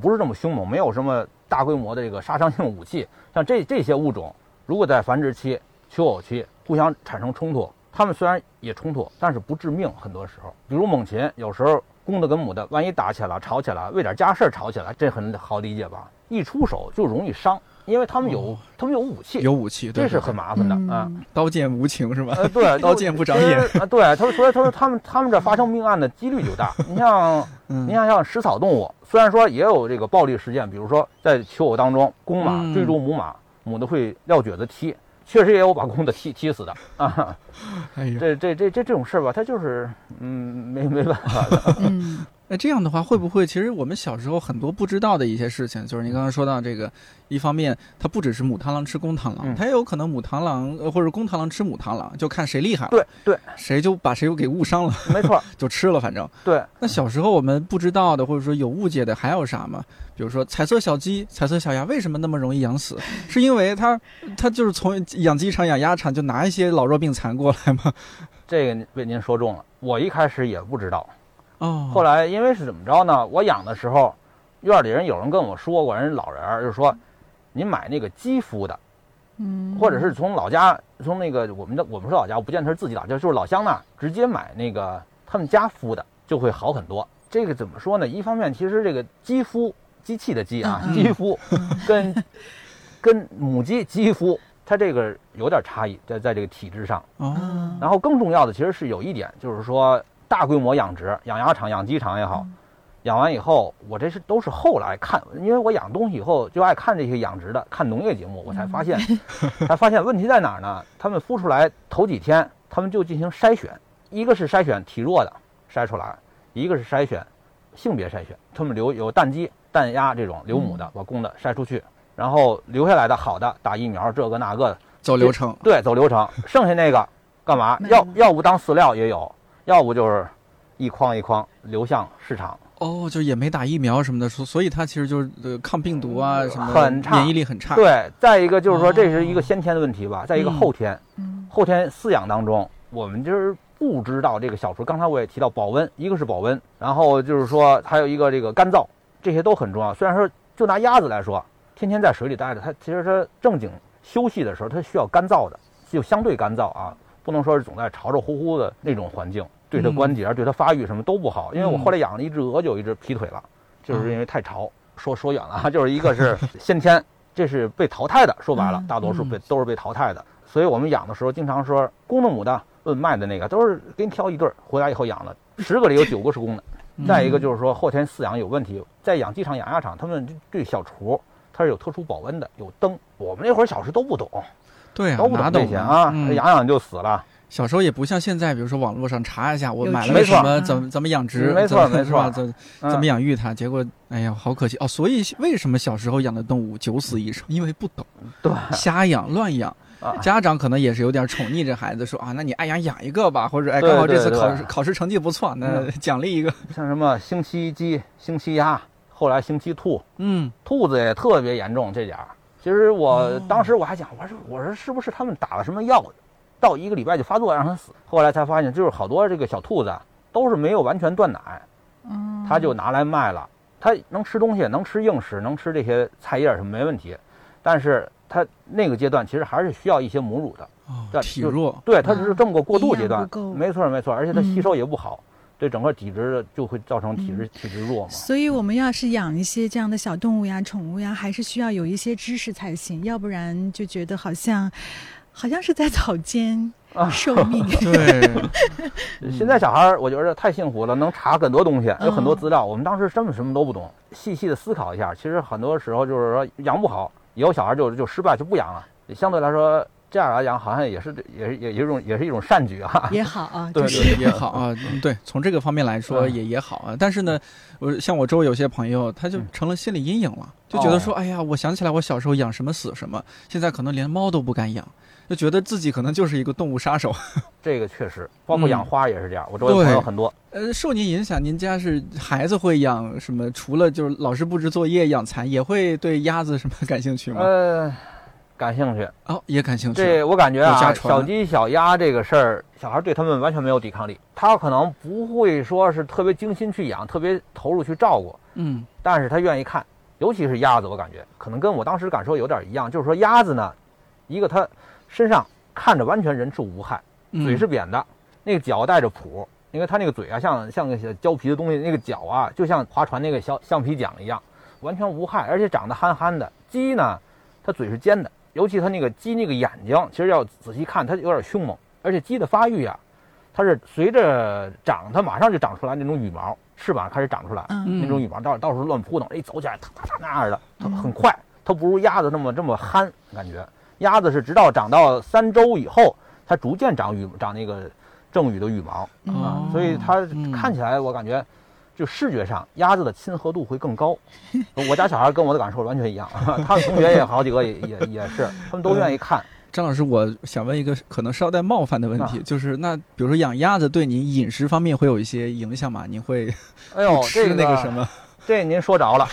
不是这么凶猛，没有什么大规模的这个杀伤性武器，像这这些物种，如果在繁殖期、求偶期互相产生冲突，它们虽然也冲突，但是不致命。很多时候，比如猛禽，有时候。公的跟母的，万一打起来了、吵起来，为点家事儿吵起来，这很好理解吧？一出手就容易伤，因为他们有他们有武器，有武器，这是很麻烦的啊。刀剑无情是吧？呃，对，刀剑不长眼啊。对，他说，所以他说他们他们这发生命案的几率就大。你像，你像像食草动物，虽然说也有这个暴力事件，比如说在求偶当中，公马追逐母马，母的会撂蹶子踢。确实也有把公的踢踢死的啊！哎呀，这这这这这种事儿吧，他就是嗯，没没办法的。嗯，那这样的话，会不会其实我们小时候很多不知道的一些事情，就是您刚刚说到这个，一方面它不只是母螳螂吃公螳螂，它也有可能母螳螂或者公螳螂吃母螳螂，就看谁厉害。对对，谁就把谁又给误伤了。没错，就吃了，反正。对。那小时候我们不知道的，或者说有误解的，还有啥吗？比如说彩色小鸡、彩色小鸭为什么那么容易养死？是因为它它就是从养鸡场、养鸭场就拿一些老弱病残过来吗？这个被您说中了。我一开始也不知道，哦。后来因为是怎么着呢？我养的时候，院里人有人跟我说过，人老人就是说，您买那个鸡孵的，嗯，或者是从老家从那个我们的我们说老家，我不见得是自己老家，就是老乡那直接买那个他们家孵的就会好很多。这个怎么说呢？一方面，其实这个鸡孵。机器的鸡啊，鸡孵跟 跟母鸡鸡孵，它这个有点差异，在在这个体质上。哦。然后更重要的其实是有一点，就是说大规模养殖，养鸭场、养鸡场也好，养完以后，我这是都是后来看，因为我养东西以后就爱看这些养殖的，看农业节目，我才发现，才发现问题在哪儿呢？他们孵出来头几天，他们就进行筛选，一个是筛选体弱的筛出来，一个是筛选性别筛选，他们留有蛋鸡。蛋鸭这种留母的，把公的筛出去，然后留下来的好的打疫苗，这个那个走流程。对，走流程。剩下那个干嘛？要要不当饲料也有，要不就是一筐一筐流向市场。哦，就也没打疫苗什么的，所所以它其实就是呃抗病毒啊什么，很差，免疫力很差。对，再一个就是说这是一个先天的问题吧，再一个后天，后天饲养当中，我们就是不知道这个小雏。刚才我也提到保温，一个是保温，然后就是说还有一个这个干燥。这些都很重要。虽然说，就拿鸭子来说，天天在水里待着，它其实它正经休息的时候，它需要干燥的，就相对干燥啊，不能说是总在潮潮乎乎的那种环境，对它关节、对它发育什么都不好。因为我后来养了一只鹅，就有一只劈腿了，就是因为太潮。说说远了啊，就是一个是先天，这是被淘汰的。说白了，大多数被都是被淘汰的。所以我们养的时候，经常说公的母的论卖的那个，都是给你挑一对儿回来以后养的，十个里有九个是公的。再一个就是说后天饲养有问题，在养鸡场、养鸭场，他们对小厨它是有特殊保温的，有灯。我们那会儿小时都不懂，对啊，都不懂这些啊，养养就死了。小时候也不像现在，比如说网络上查一下，我买了什 么，怎么怎么养殖，没错没错，怎怎么养育它，结果哎呀，好可惜哦。所以为什么小时候养的动物九死一生？因为不懂，对，瞎养乱养。家长可能也是有点宠溺这孩子，说啊，那你爱养养一个吧，或者哎，刚好这次考试考试成绩不错，那 奖励一个。像什么星期鸡、星期鸭，后来星期兔，嗯，兔子也特别严重这点儿。其实我当时我还想，我说我说是不是他们打了什么药，到一个礼拜就发作让它死？后来才发现，就是好多这个小兔子都是没有完全断奶，嗯，他就拿来卖了。它能吃东西，能吃硬食，能吃这些菜叶什么没问题，但是。它那个阶段其实还是需要一些母乳的，哦，体弱，对，它只是这么个过渡阶段，没错没错，而且它吸收也不好，对整个体质就会造成体质体质弱嘛。所以我们要是养一些这样的小动物呀、宠物呀，还是需要有一些知识才行，要不然就觉得好像好像是在草间寿命。对，现在小孩儿我觉得太幸福了，能查很多东西，有很多资料。我们当时真的什么都不懂，细细的思考一下，其实很多时候就是说养不好。以后小孩就就失败就不养了，相对来说这样来讲好像也是也是也一种也是一种善举啊，也好啊，对对也好啊，对，从这个方面来说也也好啊。但是呢，我像我周围有些朋友，他就成了心理阴影了，就觉得说，哎呀，我想起来我小时候养什么死什么，现在可能连猫都不敢养。就觉得自己可能就是一个动物杀手，这个确实，包括养花也是这样。我周围朋友很多。呃，受您影响，您家是孩子会养什么？除了就是老师布置作业养蚕，也会对鸭子什么感兴趣吗？呃，感兴趣哦，也感兴趣。这我感觉啊，小鸡小鸭这个事儿，小孩对他们完全没有抵抗力。他可能不会说是特别精心去养，特别投入去照顾。嗯，但是他愿意看，尤其是鸭子，我感觉可能跟我当时感受有点一样，就是说鸭子呢，一个它。身上看着完全人畜无害，嘴是扁的，那个脚带着蹼，因为它那个嘴啊像像个胶皮的东西，那个脚啊就像划船那个小橡皮桨一样，完全无害，而且长得憨憨的。鸡呢，它嘴是尖的，尤其它那个鸡那个眼睛，其实要仔细看，它有点凶猛。而且鸡的发育呀，它是随着长，它马上就长出来那种羽毛，翅膀开始长出来，那种羽毛到到处乱扑腾，一走起来，哒哒哒那样的，它很快，它不如鸭子那么这么憨，感觉。鸭子是直到长到三周以后，它逐渐长羽长那个正羽的羽毛啊，所以它看起来我感觉。就视觉上，鸭子的亲和度会更高。我家小孩跟我的感受完全一样，他的同学也好几个也也也是，他们都愿意看。张老师，我想问一个可能稍带冒犯的问题，就是那比如说养鸭子对您饮食方面会有一些影响吗？您会哎呦 吃那个什么？这您说着了。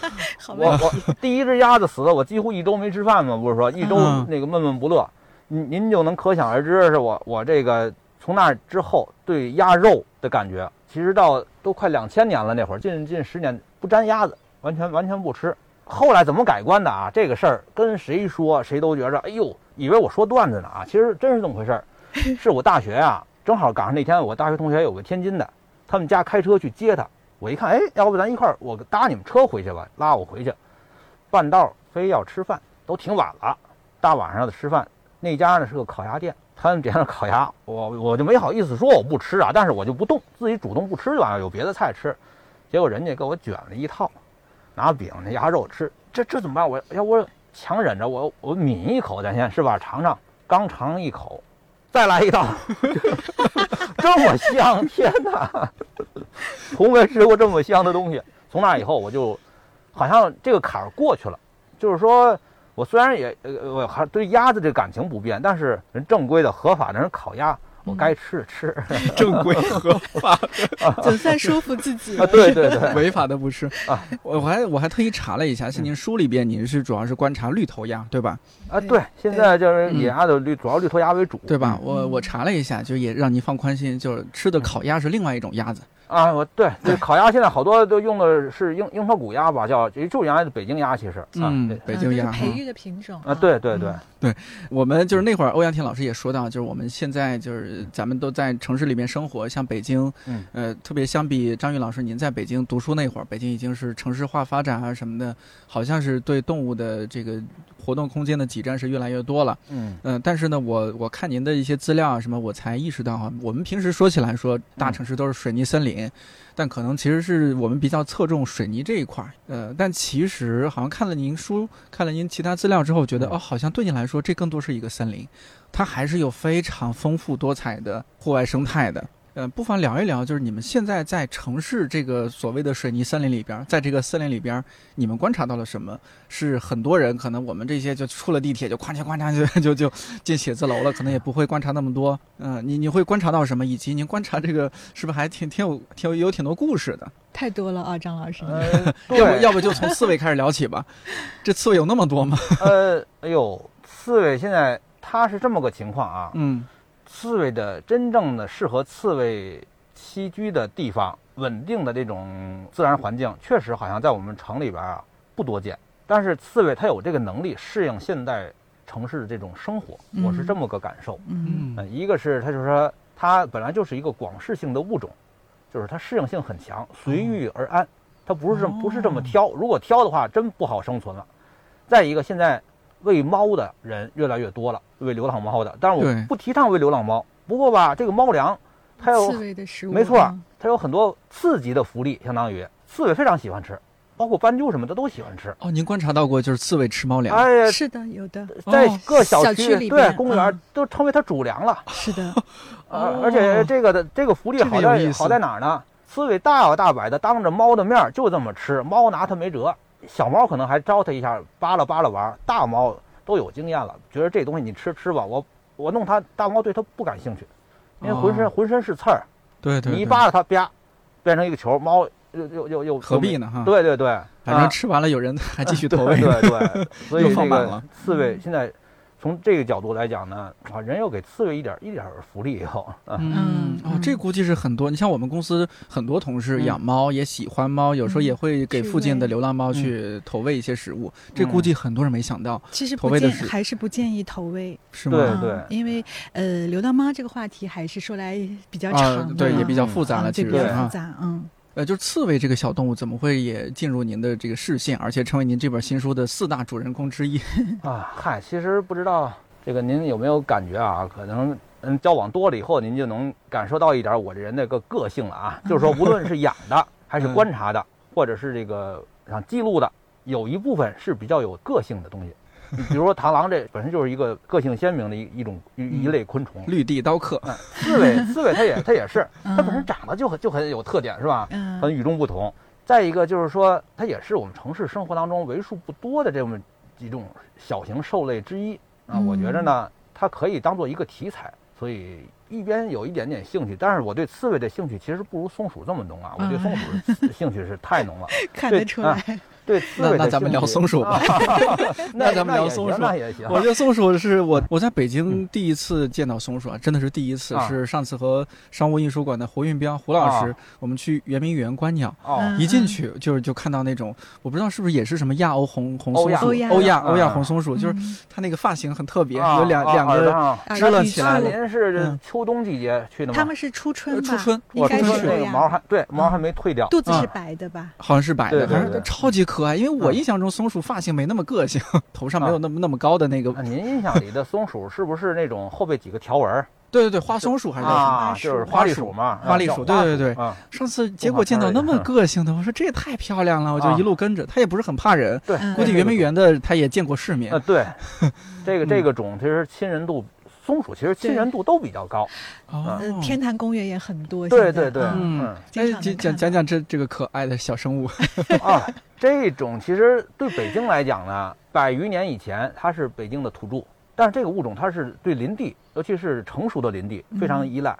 我我第一只鸭子死了，我几乎一周没吃饭嘛，不是说一周那个闷闷不乐。您您就能可想而知，是我我这个从那之后对鸭肉的感觉。其实到都快两千年了，那会儿近近十年不沾鸭子，完全完全不吃。后来怎么改观的啊？这个事儿跟谁说，谁都觉着，哎呦，以为我说段子呢啊！其实真是这么回事儿。是我大学啊，正好赶上那天，我大学同学有个天津的，他们家开车去接他。我一看，哎，要不咱一块儿，我搭你们车回去吧，拉我回去。半道非要吃饭，都挺晚了，大晚上的吃饭。那家呢是个烤鸭店。他们点上烤鸭，我我就没好意思说我不吃啊，但是我就不动，自己主动不吃就完了，有别的菜吃。结果人家给我卷了一套，拿饼那鸭肉吃，这这怎么办？我要我强忍着，我我抿一口，咱先是吧？尝尝，刚尝一口，再来一道，这么香，天哪！从没吃过这么香的东西。从那以后，我就好像这个坎儿过去了，就是说。我虽然也呃，我还对鸭子这感情不变，但是人正规的、合法的人烤鸭，我该吃吃。正规合法，总算说服自己啊！对对对，违法的不吃啊！我我还我还特意查了一下，像您书里边您是主要是观察绿头鸭，对吧？啊，对，现在就是野鸭的绿，主要绿头鸭为主，对吧？我我查了一下，就也让您放宽心，就是吃的烤鸭是另外一种鸭子。啊，我对这 烤鸭现在好多都用的是樱樱桃谷鸭吧，叫就原来的北京鸭，其实嗯，北京鸭培育的品种啊，对对对对，我们就是那会儿欧阳天老师也说到，就是我们现在就是咱们都在城市里面生活，像北京，嗯呃，特别相比张宇老师您在北京读书那会儿，北京已经是城市化发展啊什么的，好像是对动物的这个活动空间的挤占是越来越多了，嗯嗯，但是呢，我我看您的一些资料啊什么，我才意识到哈，我们平时说起来说大城市都是水泥森林。但可能其实是我们比较侧重水泥这一块儿，呃，但其实好像看了您书，看了您其他资料之后，觉得哦，好像对你来说这更多是一个森林，它还是有非常丰富多彩的户外生态的。呃，不妨聊一聊，就是你们现在在城市这个所谓的水泥森林里边，在这个森林里边，你们观察到了什么？是很多人可能我们这些就出了地铁就哐嚓哐嚓就就就进写字楼了，可能也不会观察那么多。嗯，你你会观察到什么？以及您观察这个是不是还挺挺有挺有有挺多故事的？太多了啊，张老师。要不要不就从刺猬开始聊起吧？这刺猬有那么多吗？呃，哎呦，刺猬现在它是这么个情况啊。嗯。刺猬的真正的适合刺猬栖居的地方，稳定的这种自然环境，确实好像在我们城里边啊不多见。但是刺猬它有这个能力适应现代城市的这种生活，我是这么个感受。嗯，一个是它就是说它本来就是一个广适性的物种，就是它适应性很强，随遇而安，它不是这么不是这么挑。如果挑的话，真不好生存了。再一个，现在。喂猫的人越来越多了，喂流浪猫的，但是我不提倡喂流浪猫。不过吧，这个猫粮它有刺猬的食物，没错，它有很多刺激的福利，相当于刺猬非常喜欢吃，包括斑鸠什么的都喜欢吃。哦，您观察到过就是刺猬吃猫粮？哎呀，是的，有的，在各小区里，对公园都成为它主粮了。是的，呃，而且这个的这个福利好在好在哪儿呢？刺猬大摇大摆的当着猫的面就这么吃，猫拿它没辙。小猫可能还招它一下，扒拉扒拉玩。大猫都有经验了，觉得这东西你吃吃吧。我我弄它，大猫对它不感兴趣，因为浑身浑身是刺儿。对对。你一扒拉它，啪，变成一个球。猫又又又又何必呢？哈。对对对。反正吃完了，有人还继续投喂。对对。所以 这个刺猬现在。从这个角度来讲呢，啊，人要给刺猬一点一点福利以后，嗯，哦，这估计是很多。你像我们公司很多同事养猫，也喜欢猫，有时候也会给附近的流浪猫去投喂一些食物。这估计很多人没想到，其实投喂的还是不建议投喂，是吗？对对，因为呃，流浪猫这个话题还是说来比较长，对，也比较复杂了，这比较复杂，嗯。呃，就是刺猬这个小动物怎么会也进入您的这个视线，而且成为您这本新书的四大主人公之一？啊，嗨，其实不知道这个您有没有感觉啊？可能嗯，交往多了以后，您就能感受到一点我这人的个个性了啊。就是说，无论是养的，还是观察的，或者是这个想记录的，有一部分是比较有个性的东西。你比如说螳螂，这本身就是一个个性鲜明的一一种一一类昆虫。绿地刀客，刺猬，刺猬它也 它也是，它本身长得就很就很有特点，是吧？嗯很与众不同。再一个就是说，它也是我们城市生活当中为数不多的这么几种小型兽类之一啊。我觉着呢，它可以当做一个题材，所以一边有一点点兴趣，但是我对刺猬的兴趣其实不如松鼠这么浓啊。我对松鼠的兴趣是太浓了，看得出来。对 刺猬 那那咱们聊松鼠吧啊那咱们聊松鼠那也行。我觉得松鼠是我我在北京第一次见到松鼠啊，真的是第一次，啊是上次和商务印书馆的胡运彪胡老师，我们去圆明园观鸟。一进去就是就看到那种，我不知道是不是也是什么亚欧红红松鼠，欧亚欧亚欧亚嗯红松鼠，就是嗯它那个发型很特别，啊有两啊两个支棱起来。您是嗯秋冬季节去的吗？他们是初春？初春应该我听说是这样。那个毛还对毛还没退掉。肚子是嗯白的吧？好像是白的，对对反正对超级可爱。因为我嗯印象中松鼠发型没那么个性，头上没有那么那么高的那个。那您印象里的松鼠是不是那种后背几个条纹儿 对对对，花松鼠还是叫什么？啊？就是花栗鼠嘛，花栗鼠对对对啊，上次结果见到那么个性的，我说这也太漂亮了，我就啊一路跟着。它也不是很怕人，对，嗯估计圆明园的它也见过世面啊。对，这个嗯这个种其实亲人度，松鼠其实亲人度都比较高。哦呃，天坛公园也很多。对对对，嗯哎，讲讲讲讲这这个可爱的小生物。啊，这种其实对北京来讲呢，百余年以前它是北京的土著，但是这个物种它是对林地，尤其是成熟的林地非常依赖。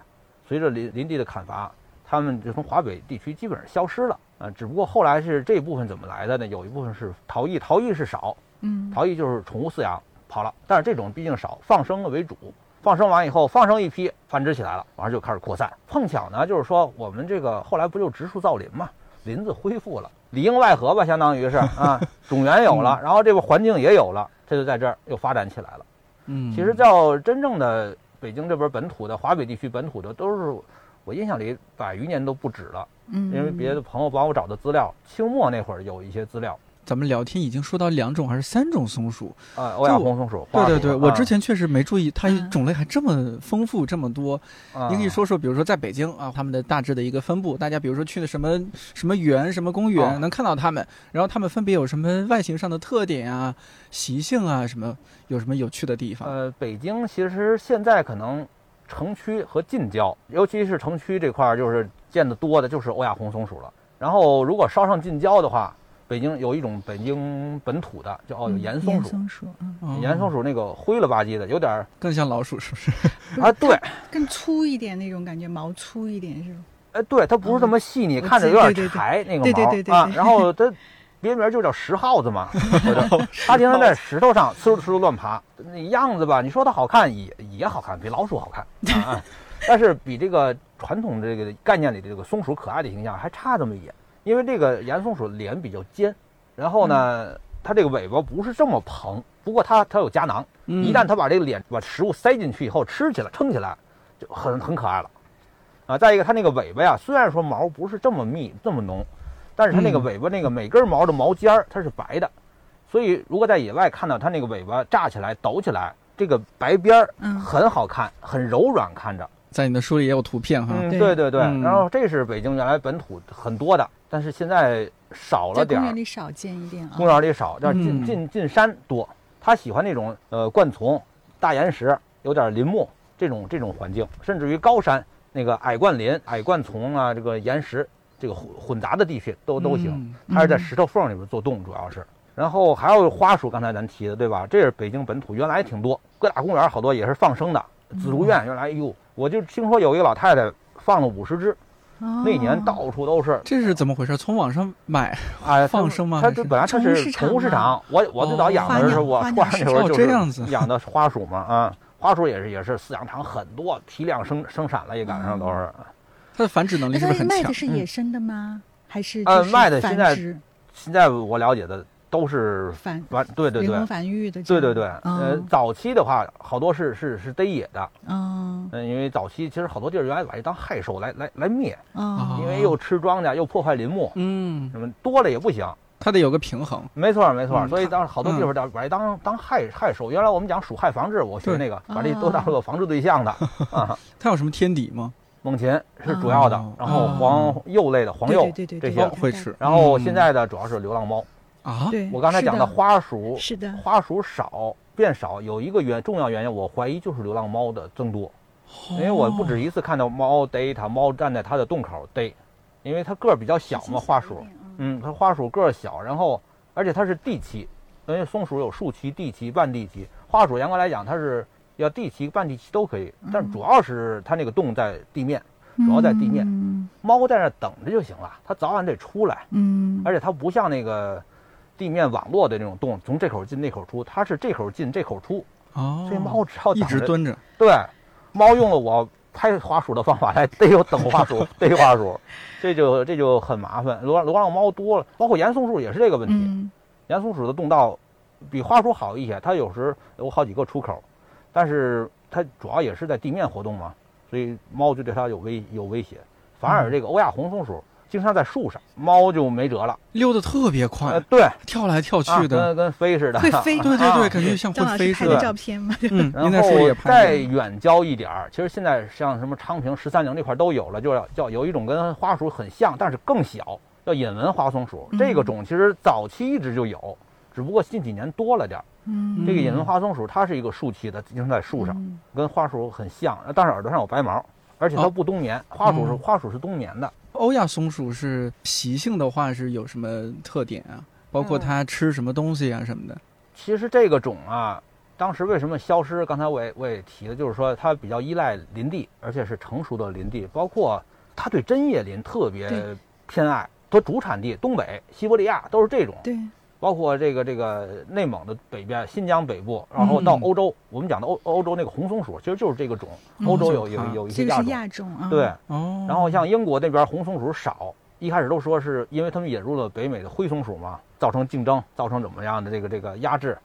随着林林地的砍伐，它们就从华北地区基本上消失了啊。只不过后来是这部分怎么来的呢？有一部分是逃逸，逃逸是少，嗯，逃逸就是宠物饲养跑了，但是这种毕竟少，放生为主。放生完以后，放生一批，繁殖起来了，完了就开始扩散。碰巧呢，就是说我们这个后来不就植树造林嘛，林子恢复了，里应外合吧，相当于是啊，种源有了，然后这个环境也有了，这就在这儿又发展起来了。嗯，其实叫真正的北京这边本土的华北地区本土的，都是我印象里百余年都不止了，嗯，因为别的朋友帮我找的资料，清末那会儿有一些资料咱们聊天已经说到两种还是三种松鼠？啊，欧亚红松鼠，花鼠对对对，我之啊前确实没注意，它嗯种类还这么丰富这么多。啊您可以说说，比如说在北京啊，它们的大致的一个分布，大家比如说去的什么什么园、什么公园，哦能看到它们，然后它们分别有什么外形上的特点啊、习性啊，什么有什么有趣的地方？呃，北京其实现在可能城区和近郊，尤其是城区这块儿，就是见得多的就是欧亚红松鼠了。然后如果稍上近郊的话，北京有一种北京本土的叫哦有岩松鼠，岩松鼠，嗯，哦。岩松鼠那个灰了吧唧的，有点儿更像老鼠，是不是？啊，对，更粗一点那种感觉，毛粗一点是吧？哎，对，它不是这么细腻，看着有点记对对对。柴那个毛对对对对啊。然后它别名就叫石耗子嘛，它经常在石头上呲溜呲溜乱爬，那样子吧，你说它好看也也好看，比老鼠好看啊，但是比这个传统这个概念里的这个松鼠可爱的形象还差这么一点，因为这个岩松鼠脸比较尖，然后呢，它这个尾巴不是这么蓬，不过它它有夹囊，嗯一旦它把这个脸把食物塞进去以后，吃起来撑起来就很很可爱了，啊，再一个它那个尾巴呀，虽然说毛不是这么密这么浓，但是它那个嗯尾巴那个每根毛的毛尖儿它是白的，所以如果在野外看到它那个尾巴炸起来抖起来，这个白边儿嗯很好看，很柔软看着。在你的书里也有图片哈。嗯，对对对对。嗯然后这是北京原来本土很多的，但是现在少了点儿公园。里少见一点啊。公园里少，但是进嗯进进山多。他喜欢那种呃灌丛、大岩石，有点林木这种这种环境，甚至于高山那个矮灌林、矮灌丛啊，这个岩石这个混混杂的地区都都行。嗯它是在石头缝里边做洞，主要是。然后还有花鼠，刚才咱提的对吧？这是北京本土原来挺多，各大公园好多也是放生的。紫竹院原来哎呦，我就听说有一个老太太放了五十只，哦那年到处都是。这是怎么回事？从网上买哎，放生吗它是这本来它是宠物市场场，我我最早养的是我花鸟突然那会儿哦就这样子是养的花鼠嘛啊，花鼠也是也是饲养场很多，批量生生产了也赶上都是。它的繁殖能力是不是很强卖的？是野生的吗？还是呃卖的现在现在我了解的都是繁繁，对对对，繁育的，对对对。呃，早期的话，好多是是是逮野的，嗯，嗯，因为早期其实好多地儿原来把这当害兽来来来灭，啊，因为又吃庄稼又破坏林木，嗯，什么多了也不行，它得有个平衡。没错没错，所以当时好多地方把把这当当害害兽。原来我们讲鼠害防治，我学那个把这都当做防治对象的。啊。它有什么天敌吗？猛禽是主要的，然后黄鼬类的黄鼬这些。会吃。然后现在的主要是流浪猫啊。我刚才讲的花鼠是的，花鼠少变少，有一个原重要原因，我怀疑就是流浪猫的增多。因为我不止一次看到猫逮它，猫站在它的洞口逮，因为它个儿比较小嘛，花鼠。嗯，它花鼠个儿小，然后而且它是地栖，因为松鼠有树栖、地栖、半地栖，花鼠严格来讲它是。要地栖、半地栖都可以，但主要是它那个洞在地面，主要在地面。猫在那等着就行了，它早晚得出来。嗯，而且它不像那个地面网络的那种洞，从这口进那口出，它是这口进这口出。哦，所以猫只要一直蹲着。对，猫用了我拍花鼠的方法来逮我等花鼠，逮花鼠，这就这就很麻烦。流流浪猫多了，包括岩松鼠也是这个问题。岩松鼠的洞道比花鼠好一些，它有时有好几个出口。但是它主要也是在地面活动嘛，所以猫就对它有威有威胁。反而这个欧亚红松鼠经常在树上，猫就没辙了，溜得特别快，对，跳来跳去的，跟跟飞似的。会飞，对对对，感觉像会飞似的。照片嘛，嗯，然后再远郊一点儿，其实现在像什么昌平、十三陵这块都有了，就要叫有一种跟花鼠很像，但是更小，叫隐纹花松鼠。这个种其实早期一直就有，只不过近几年多了点儿。嗯，这个隐纹花松鼠它是一个树栖的，经常在树上，跟花鼠很像，但是耳朵上有白毛，而且它不冬眠。花鼠是花鼠是冬眠的。欧亚松鼠是习性的话是有什么特点啊？包括它吃什么东西啊什么的？其实这个种啊，当时为什么消失？刚才我也我也提了，就是说它比较依赖林地，而且是成熟的林地，包括它对针叶林特别偏爱。它主产地东北、西伯利亚都是这种。对。包括这个这个内蒙的北边，新疆北部，然后到欧洲，我们讲的欧欧洲那个红松鼠，其实就是这个种。欧洲有有有一些亚种，对。哦。然后像英国那边红松鼠少，一开始都说是因为他们引入了北美的灰松鼠嘛，造成竞争，造成怎么样的这个这个压制。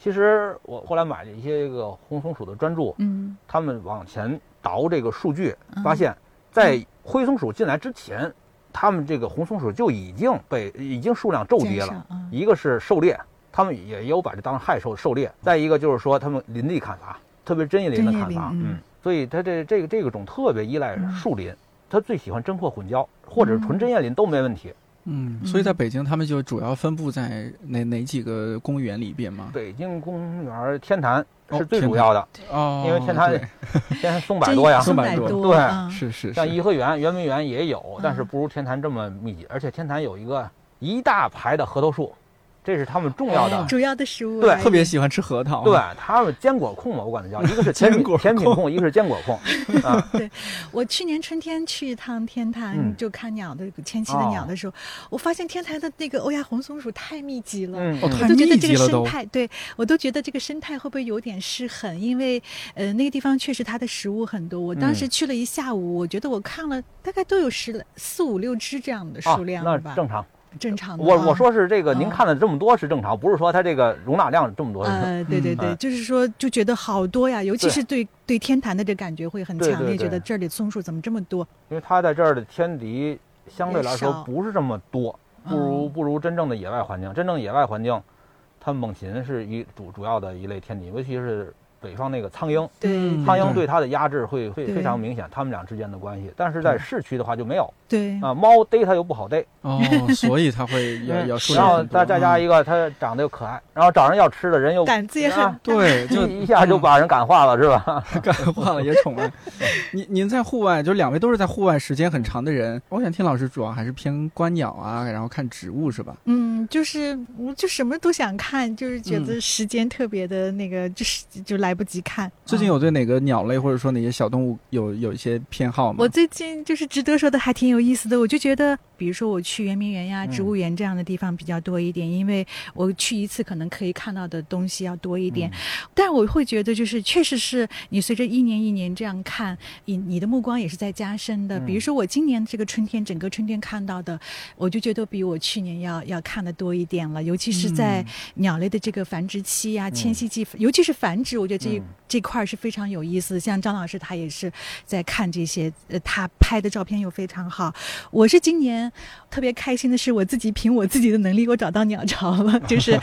其实我后来买了一些这个红松鼠的专著，嗯，他们往前倒这个数据，发现，在灰松鼠进来之前。他们这个红松鼠就已经被已经数量骤跌了，一个是狩猎，他们也有把这当害兽狩猎；再一个就是说他们林地砍伐，特别针叶林的砍伐，嗯，所以它这这个这个种特别依赖树林，它最喜欢针阔混交，或者是纯针叶林都没问题。嗯，所以在北京，他们就主要分布在哪哪几个公园里边吗？北京公园天坛是最主要的。哦，因为天坛 天坛松柏多呀，松柏多，对，是是。像颐和园、圆明园也有，但是不如天坛这么密集，而且天坛有一个一大排的核桃树。这是他们重要的主要的食物，对，特别喜欢吃核桃。对他们坚果控嘛，我管它叫，一个是甜品 甜品控，一个是坚果控。啊，对我去年春天去一趟天坛，就看鸟的迁徙的鸟的时候，我发现天坛的那个欧亚红松鼠太密集了，我都觉得这个生态，对我都觉得这个生态会不会有点失衡？因为呃，那个地方确实它的食物很多。我当时去了一下午，我觉得我看了大概都有十四五六只这样的数量吧，那正常。正常的，我我说是这个，您看了这么多是正常，不是说它这个容纳量这么多。呃，对对对，就是说就觉得好多呀，尤其是对对天坛的这感觉会很强烈，觉得这里松树怎么这么多？因为它在这儿的天敌相对来说不是这么多，不如不如真正的野外环境。真正野外环境，它猛禽是一主主要的一类天敌，尤其是。北方那个苍鹰，对苍鹰对它的压制会会非常明显，它们俩之间的关系。但是在市区的话就没有。对啊，猫逮它又不好逮哦，所以它会要 要。然后再再加一个，它长得又可爱，然后找人要吃的人又胆子也很对，就 一下就把人感化了，是吧？感化了也宠爱。您您在户外，就两位都是在户外时间很长的人。我想听老师主要还是偏观鸟啊，然后看植物是吧？嗯，就是我就什么都想看，就是觉得时间特别的那个，就是就来。来不及看。最近有对哪个鸟类或者说哪些小动物有有一些偏好吗？我最近就是值得说的还挺有意思的，我就觉得比如说我去圆明园呀、植物园这样的地方比较多一点，因为我去一次可能可以看到的东西要多一点。但我会觉得，就是确实是你随着一年一年这样看，你你的目光也是在加深的。比如说我今年这个春天，整个春天看到的，我就觉得比我去年要要看的多一点了。尤其是在鸟类的这个繁殖期呀、迁徙季，尤其是繁殖，我觉得这这块是非常有意思。像张老师他也是在看这些，呃，他拍的照片又非常好。我是今年特别开心的是，我自己凭我自己的能力，我找到鸟巢了，就是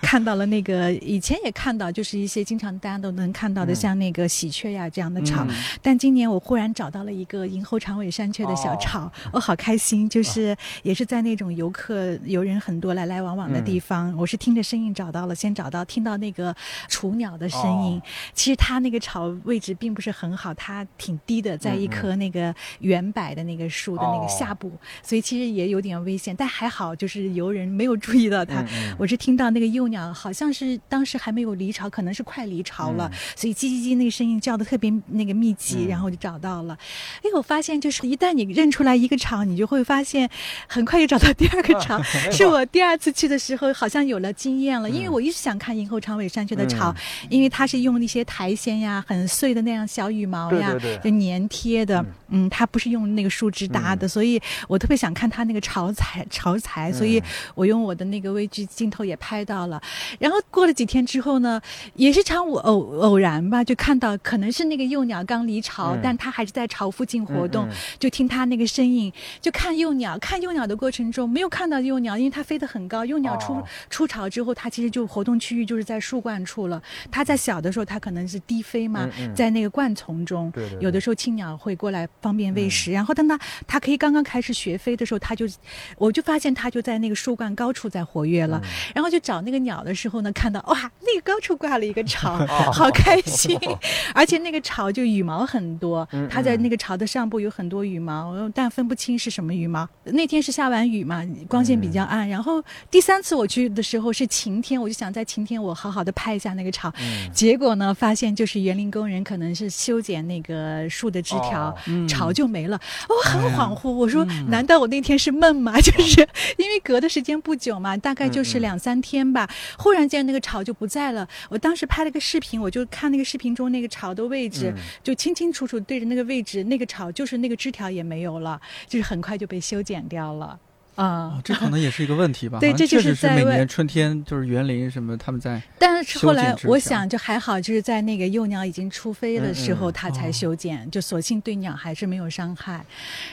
看到了那个以前也看到，就是一些经常大家都能看到的，像那个喜鹊呀这样的巢。但今年我忽然找到了一个银喉长尾山雀的小巢，我好开心，就是也是在那种游客游人很多来来往往的地方，我是听着声音找到了，先找到听到那个雏鸟的声音。其实它那个巢位置并不是很好，它挺低的，在一棵那个圆柏的那个树的那个下部，所以其实也有点危险。但还好，就是游人没有注意到它。我是听到那个幼鸟，好像是当时还没有离巢，可能是快离巢了，所以叽叽叽那个声音叫的特别那个密集，然后我就找到了。哎，我发现就是一旦你认出来一个巢，你就会发现很快就找到第二个巢。是我第二次去的时候，好像有了经验了，因为我一直想看银后长尾山雀的巢，因为它是用那些苔藓呀、很碎的那样小羽毛呀，就粘贴的。嗯，它不是用那个树枝搭的，所以我特别想看它那个巢材巢材，所以我用我的那个微距镜头也拍到了。然后过了几天之后呢，也是场偶偶然吧，就看到可能是那个幼鸟刚离巢，但它还是在巢附近活动，就听它那个声音，就看幼鸟。看幼鸟的过程中没有看到幼鸟，因为它飞得很高。幼鸟出出巢之后，它其实就活动区域就是在树冠处了。它在小的时候，它可能是低飞嘛，在那个灌丛中，有的时候青鸟会过来。方便喂食，然后等它它可以刚刚开始学飞的时候，它就我就发现它就在那个树冠高处在活跃了，然后就找那个鸟的时候呢，看到哇，那个高处挂了一个巢，好开心，而且那个巢就羽毛很多，它在那个巢的上部有很多羽毛，但分不清是什么羽毛。那天是下完雨嘛，光线比较暗，然后第三次我去的时候是晴天，我就想在晴天我好好的拍一下那个巢，结果呢，发现就是园林工人可能是修剪那个树的枝条。巢就没了，我很恍惚。我说，难道我那天是梦嘛？就是因为隔的时间不久嘛，大概就是两三天吧。忽然间那个巢就不在了。我当时拍了个视频，我就看那个视频中那个巢的位置，就清清楚楚对着那个位置，那个巢就是那个枝条也没有了，就是很快就被修剪掉了。啊，这可能也是一个问题吧。对，这就是在每年春天就是园林什么他们在。但是后来我想就还好，就是在那个幼鸟已经出飞的时候，它才修剪，就索性对鸟还是没有伤害。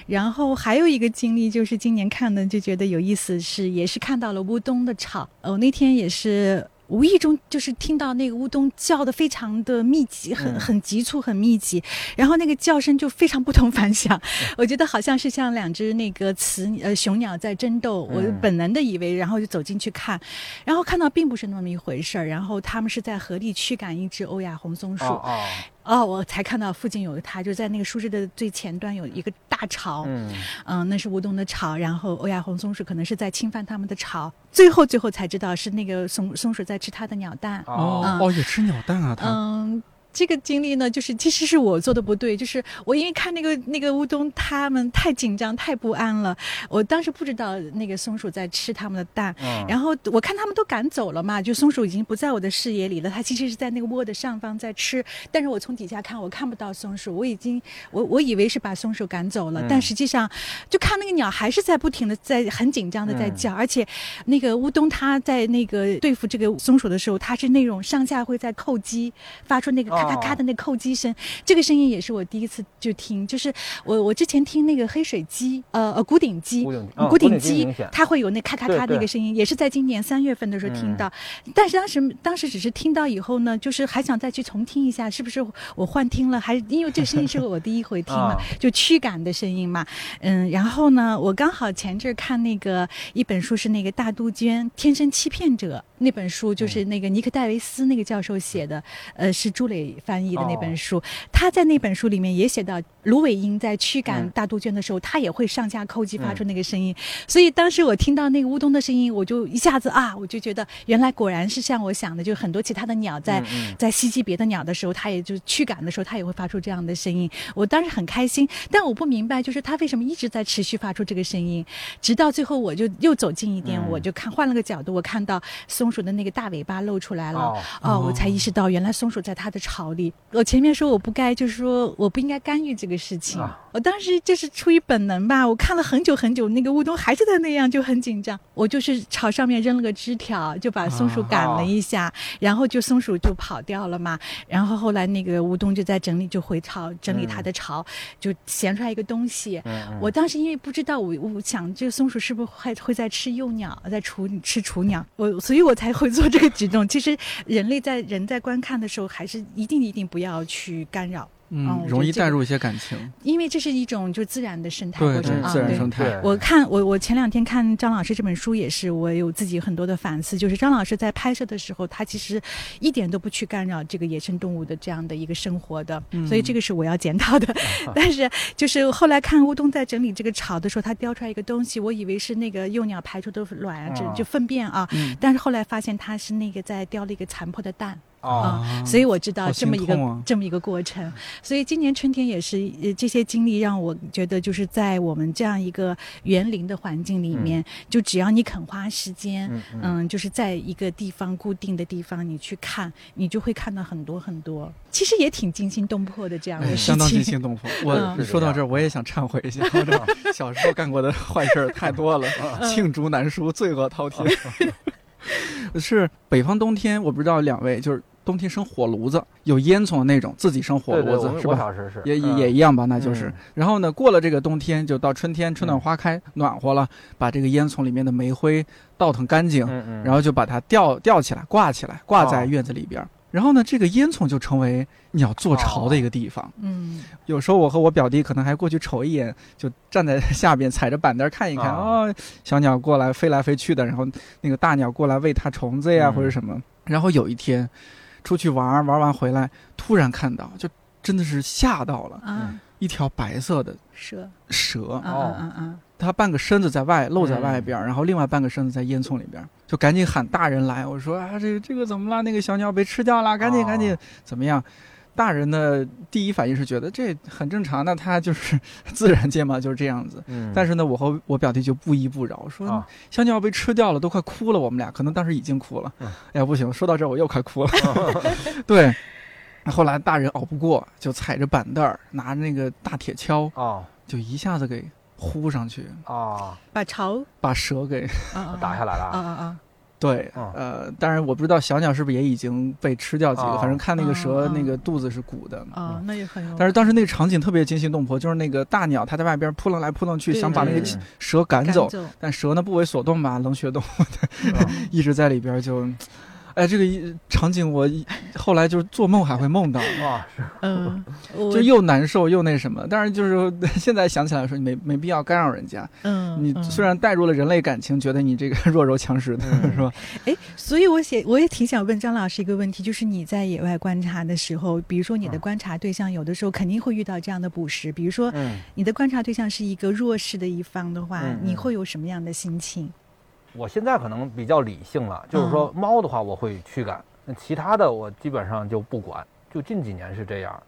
然后还有一个经历就是今年看的就觉得有意思，是也是看到了乌冬的巢。哦，那天也是。无意中就是听到那个乌冬叫的非常的密集，很很急促，很密集，然后那个叫声就非常不同凡响，我觉得好像是像两只那个雌呃雄鸟在争斗，我本能的以为，然后就走进去看，然后看到并不是那么一回事儿，然后他们是在合力驱赶一只欧亚红松鼠。哦，我才看到附近有它，就在那个树枝的最前端有一个大巢，嗯，嗯，那是吴东的巢，然后欧亚红松鼠可能是在侵犯他们的巢，最后最后才知道是那个松松鼠在吃它的鸟蛋，哦，哦，也吃鸟蛋啊，它，嗯。这个经历呢，就是其实是我做的不对，就是我因为看那个那个乌冬，他们太紧张、太不安了。我当时不知道那个松鼠在吃他们的蛋，然后我看他们都赶走了嘛，就松鼠已经不在我的视野里了。它其实是在那个窝的上方在吃，但是我从底下看，我看不到松鼠。我已经我我以为是把松鼠赶走了，但实际上就看那个鸟还是在不停的在很紧张的在叫，而且那个乌冬它在那个对付这个松鼠的时候，它是那种上下会在叩击，发出那个。咔咔咔的那叩击声，这个声音也是我第一次就听。就是我我之前听那个黑水鸡，呃呃，古鼎鸡，古鼎鸡，它会有那咔咔咔那个声音，也是在今年三月份的时候听到。但是当时当时只是听到以后呢，就是还想再去重听一下，是不是我幻听了？还是因为这个声音是我第一回听嘛，就驱赶的声音嘛。嗯，然后呢，我刚好前阵看那个一本书，是那个大杜鹃《天生欺骗者》那本书，就是那个尼克戴维斯那个教授写的，呃，是朱磊。翻译的那本书，他在那本书里面也写到芦苇鹰在驱赶大杜鹃的时候，它也会上下叩击发出那个声音。所以当时我听到那个乌冬的声音，我就一下子啊，我就觉得原来果然是像我想的，就很多其他的鸟在在袭击别的鸟的时候，它也就驱赶的时候，它也会发出这样的声音。我当时很开心，但我不明白，就是它为什么一直在持续发出这个声音，直到最后我就又走近一点，我就看换了个角度，我看到松鼠的那个大尾巴露出来了，哦，我才意识到原来松鼠在它的巢里。我前面说我不该，就是说我不应该干预这个事情。我当时就是出于本能吧，我看了很久很久，那个乌冬还是在那样，就很紧张。我就是朝上面扔了个枝条，就把松鼠赶了一下，然后就松鼠就跑掉了嘛。然后后来那个乌冬就在整理，就回巢整理它的巢，就衔出来一个东西。我当时因为不知道，我我想这个松鼠是不是会会在吃幼鸟，在雏吃雏鸟，我所以我才会做这个举动。其实人类在人在观看的时候，还是一定一定不要去干扰。嗯，容易带入一些感情，因为这是一种就自然的生态过程啊。自然生态。我看我我前两天看张老师这本书也是，我有自己很多的反思。就是张老师在拍摄的时候，他其实一点都不去干扰这个野生动物的这样的一个生活的，所以这个是我要检讨的。但是就是后来看乌冬在整理这个巢的时候，他叼出来一个东西，我以为是那个幼鸟排出的卵啊，就就粪便啊，但是后来发现它是那个在叼了一个残破的蛋。啊，所以我知道这么一个这么一个过程，所以今年春天也是呃这些经历让我觉得，就是在我们这样一个园林的环境里面，就只要你肯花时间，嗯，就是在一个地方固定的地方，你去看，你就会看到很多很多，其实也挺惊心动魄的这样的事情。相当惊心动魄。我说到这儿，我也想忏悔一下，小时候干过的坏事太多了，罄竹难书，罪恶滔天。是北方冬天，我不知道两位就是冬天生火炉子，有烟囱的那种，自己生火炉子是吧？也也一样吧，那就是。然后呢，过了这个冬天，就到春天，春暖花开，暖和了，把这个烟囱里面的煤灰倒腾干净，然后就把它吊吊起来，挂起来，挂在院子里边。然后呢，这个烟囱就成为鸟做巢的一个地方。嗯，有时候我和我表弟可能还过去瞅一眼，就站在下边踩着板凳看一看哦，小鸟过来飞来飞去的，然后那个大鸟过来喂它虫子呀或者什么。然后有一天出去玩玩完回来，突然看到，就真的是吓到了。嗯，一条白色的蛇蛇哦，嗯嗯，它半个身子在外露在外边，然后另外半个身子在烟囱里边。就赶紧喊大人来，我说啊，这个这个怎么了？那个小鸟被吃掉了，赶紧赶紧，怎么样？大人的第一反应是觉得这很正常，那他就是 自然界嘛，就是这样子。嗯。但是呢，我和我表弟就不依不饶，说香蕉被吃掉了，都快哭了。我们俩可能当时已经哭了。哎呀，不行，说到这我又快哭了。对。后来大人熬不过，就踩着板凳儿，拿那个大铁锹啊，就一下子给。呼上去啊！把巢把蛇给打下来了啊啊啊！对，呃，当然我不知道小鸟是不是也已经被吃掉几个，反正看那个蛇那个肚子是鼓的啊，那也很有。但是当时那个场景特别惊心动魄，就是那个大鸟它在外边扑棱来扑棱去，想把那个蛇赶走，但蛇呢不为所动吧，冷血动物 一直在里边就。哎，这个场景我后来就是做梦还会梦到 啊，是，嗯，就又难受又那什么。但是就是 现在想起来说，没没必要干扰人家。嗯，你虽然带入了人类感情，觉得你这个弱肉强食的是吧？哎，所以我写我也挺想问张老师一个问题，就是你在野外观察的时候，比如说你的观察对象有的时候肯定会遇到这样的捕食，比如说你的观察对象是一个弱势的一方的话，你会有什么样的心情？我现在可能比较理性了，就是说猫的话我会驱赶，那其他的我基本上就不管。就近几年是这样，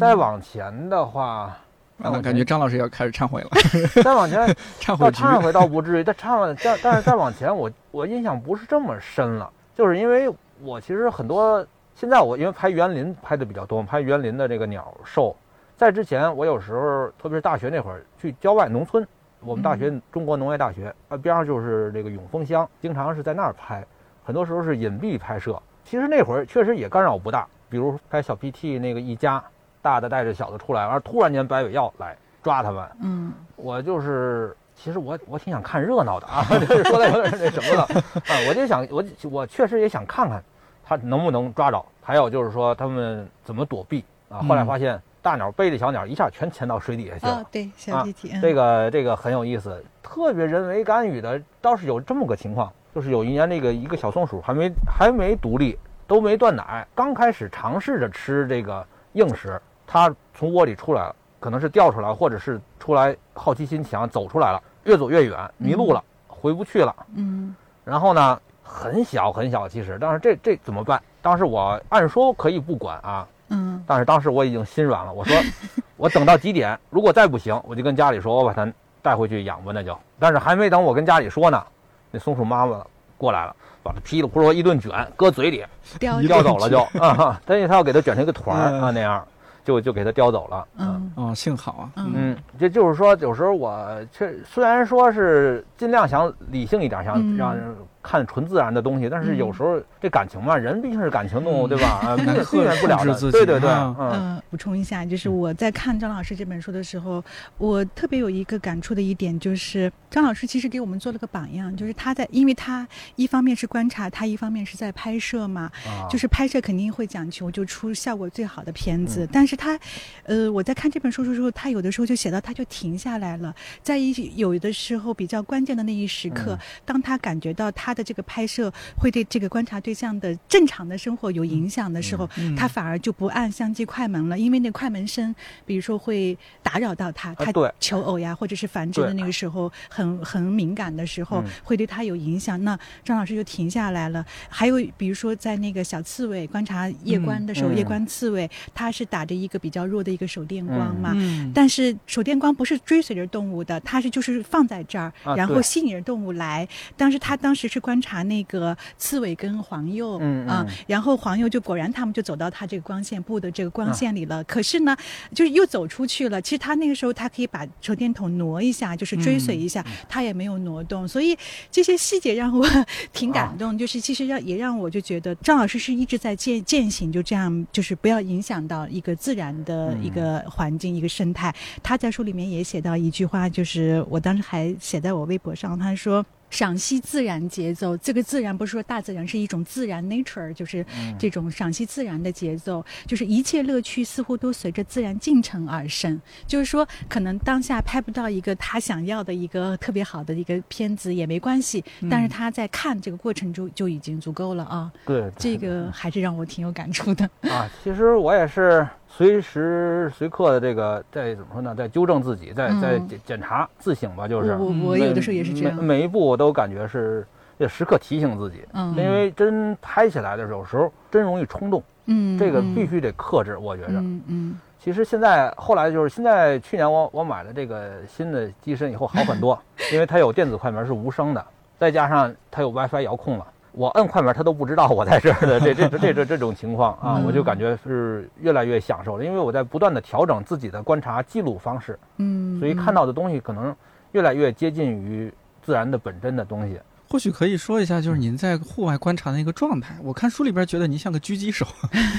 再往前的话，我感觉张老师要开始忏悔了。再往前，忏悔忏悔倒不至于，但忏悔，但但是再往前，我我印象不是这么深了，就是因为我其实很多现在我因为拍园林拍的比较多，拍园林的这个鸟兽，在之前我有时候特别是大学那会儿去郊外农村。我们大学中国农业大学啊，边上就是这个永丰乡，经常是在那儿拍，很多时候是隐蔽拍摄。其实那会儿确实也干扰不大，比如拍小 PT 那个一家，大的带着小的出来，完突然间白尾鹞来抓他们。嗯，我就是，其实我我挺想看热闹的啊，说的有点那什么了啊，我就想我我确实也想看看，他能不能抓着，还有就是说他们怎么躲避啊。后来发现。大鸟背着小鸟，一下全潜到水底下去了。哦，对，小 PT，这个这个很有意思。特别人为干预的，倒是有这么个情况，就是有一年那个一个小松鼠还没还没独立，都没断奶，刚开始尝试着吃这个硬食，它从窝里出来了，可能是掉出来，或者是出来好奇心强走出来了，越走越远，迷路了，回不去了。嗯然后呢，很小很小，其实，但是这这怎么办？当时我按说可以不管啊，嗯。但是当时我已经心软了，我说 我等到几点，如果再不行，我就跟家里说，我把它带回去养吧，那就。但是还没等我跟家里说呢，那松鼠妈妈过来了，把它噼里扑啦一顿卷，搁嘴里叼叼走了就啊，但是 他要给它卷成一个团儿嗯。啊那样，就就给它叼走了。嗯。哦，幸好啊，嗯。嗯，这就是说，有时候我确虽然说是尽量想理性一点，想嗯。让人看纯自然的东西，但是有时候这感情嘛，人毕竟是感情动物，嗯。对吧？啊，避 难免避免不了的。对对对，啊。嗯。嗯，补充一下，就是我在看张老师这本书的时候，我特别有一个感触的一点，就是张老师其实给我们做了个榜样，就是他在，因为他一方面是观察，他一方面是在拍摄嘛，啊。就是拍摄肯定会讲求就出效果最好的片子，嗯。但是他，呃，我在看这本书的时候，他有的时候就写到他就停下来了，在一有的时候比较关键的那一时刻，嗯。当他感觉到他的这个拍摄会对这个观察对象的正常的生活有影响的时候，嗯他反而就不按相机快门了，因为那快门声，比如说会打扰到他，他求偶呀或者是繁殖的那个时候很很敏感的时候嗯，会对他有影响。那张老师就停下来了。还有比如说在那个小刺猬观察夜观的时候，夜观刺猬它是打着一个比较弱的一个手电光嘛。嗯，但是手电光不是追随着动物的，它是就是放在这儿，啊然后吸引着动物来。当时他当时是观察那个刺猬跟黄鼬，啊然后黄鼬就果然他们就走到他这个光线布的这个光啊线里了。可是呢，就是又走出去了。其实他那个时候他可以把手电筒挪一下，就是追随一下，嗯他也没有挪动。所以这些细节让我挺啊感动，就是其实让也让我就觉得张老师是一直在践践行，就这样就是不要影响到一个自然的嗯一个环境、一个生态。他在书里面也写到一句话，就是我当时还写在我微博上，他说。赏析自然节奏，这个自然不是说大自然，是一种自然 nature，就是嗯这种赏析自然的节奏，就是一切乐趣似乎都随着自然进程而生。就是说，可能当下拍不到一个他想要的一个特别好的一个片子也没关系，但是他在看这个过程中就已经足够了啊。对对这个还是让我挺有感触的。啊，其实我也是随时随刻的这个在怎么说呢，在纠正自己，在在嗯检检查自省吧，就是我我有的时候也是这样。每每一步我都感觉是要时刻提醒自己，嗯因为真拍起来的时候，有时候真容易冲动，嗯，这个嗯必须得克制。我觉着，嗯嗯其实现在后来就是现在去年我我买了这个新的机身以后好很多，因为它有电子快门是无声的，再加上它有 WiFi 遥控了。我摁快门，他都不知道我在这儿的这这这这 这种情况啊，嗯我就感觉是越来越享受了，因为我在不断的调整自己的观察记录方式，嗯，所以看到的东西可能越来越接近于自然的本真的东西。或许可以说一下，就是您在户外观察的一个状态。我看书里边觉得您像个狙击手，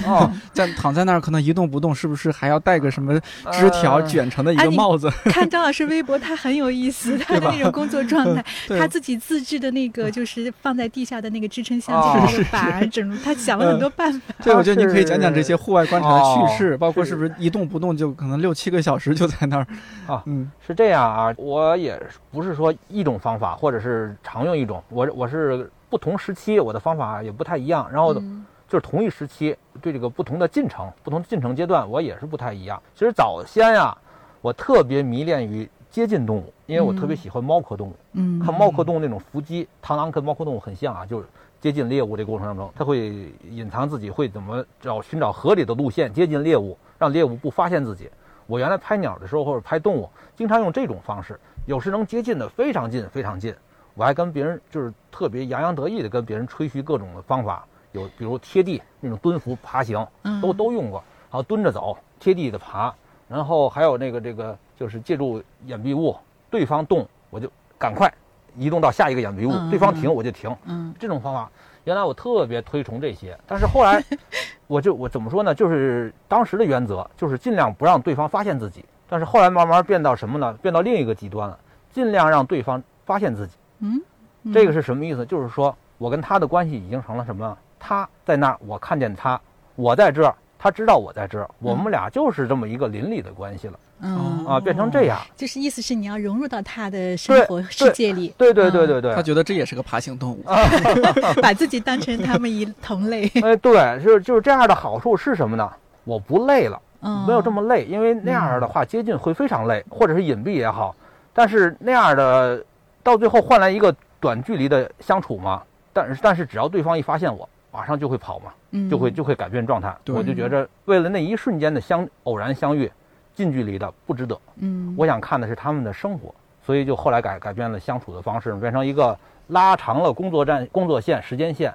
哦，在躺在那儿可能一动不动，是不是还要戴个什么枝条呃卷成的一个帽子？看张老师微博，他很有意思，他的那种工作状态，他自己自制的那个就是放在地下的那个支撑箱哦机的那个板儿，整他想了很多办法。对，我觉得您可以讲讲这些户外观察的趣事，哦。包括是不是一动不动就可能六七个小时就在那儿啊嗯。是这样啊，我也不是说一种方法，或者是常用一种，我我是不同时期我的方法也不太一样，然后嗯就是同一时期对这个不同的进程、不同的进程阶段，我也是不太一样。其实早先呀、我特别迷恋于接近动物，因为我特别嗯喜欢猫科动物。嗯，看猫科动物那种伏击，螳螂跟猫科动物很像啊，就是接近猎物这个过程当中，它会隐藏自己，会怎么找寻找合理的路线接近猎物，让猎物不发现自己。我原来拍鸟的时候或者拍动物，经常用这种方式，有时能接近的非常近非常近。我还跟别人就是特别洋洋得意的跟别人吹嘘各种的方法，有比如贴地那种蹲伏爬行，嗯都都用过，然后蹲着走、贴地的爬，然后还有那个这个就是借助掩蔽物，对方动我就赶快移动到下一个掩蔽物，嗯对方停我就停。嗯这种方法，原来我特别推崇这些，但是后来 我就我怎么说呢？就是当时的原则就是尽量不让对方发现自己，但是后来慢慢变到什么呢？变到另一个极端了，尽量让对方发现自己。嗯，嗯这个是什么意思？就是说我跟他的关系已经成了什么？他在那儿，我看见他；我在这儿，他知道我在这儿。我们俩就是这么一个邻里的关系了嗯啊，变成这样。就是意思是你要融入到他的生活世界里，对对对对对他，觉得这也是个爬行动物。嗯 把自己当成他们一同类。哎，对，就是就是这样的好处是什么呢？我不累了，没有这么累，因为那样的话接近会非常累，或者是隐蔽也好。但是那样的到最后换来一个短距离的相处嘛，但是但是只要对方一发现我，马上就会跑嘛，就会就会改变状态。我就觉着为了那一瞬间的相偶然相遇，近距离的不值得。嗯，我想看的是他们的生活，所以就后来改改变了相处的方式，变成一个拉长了工作站工作线时间线，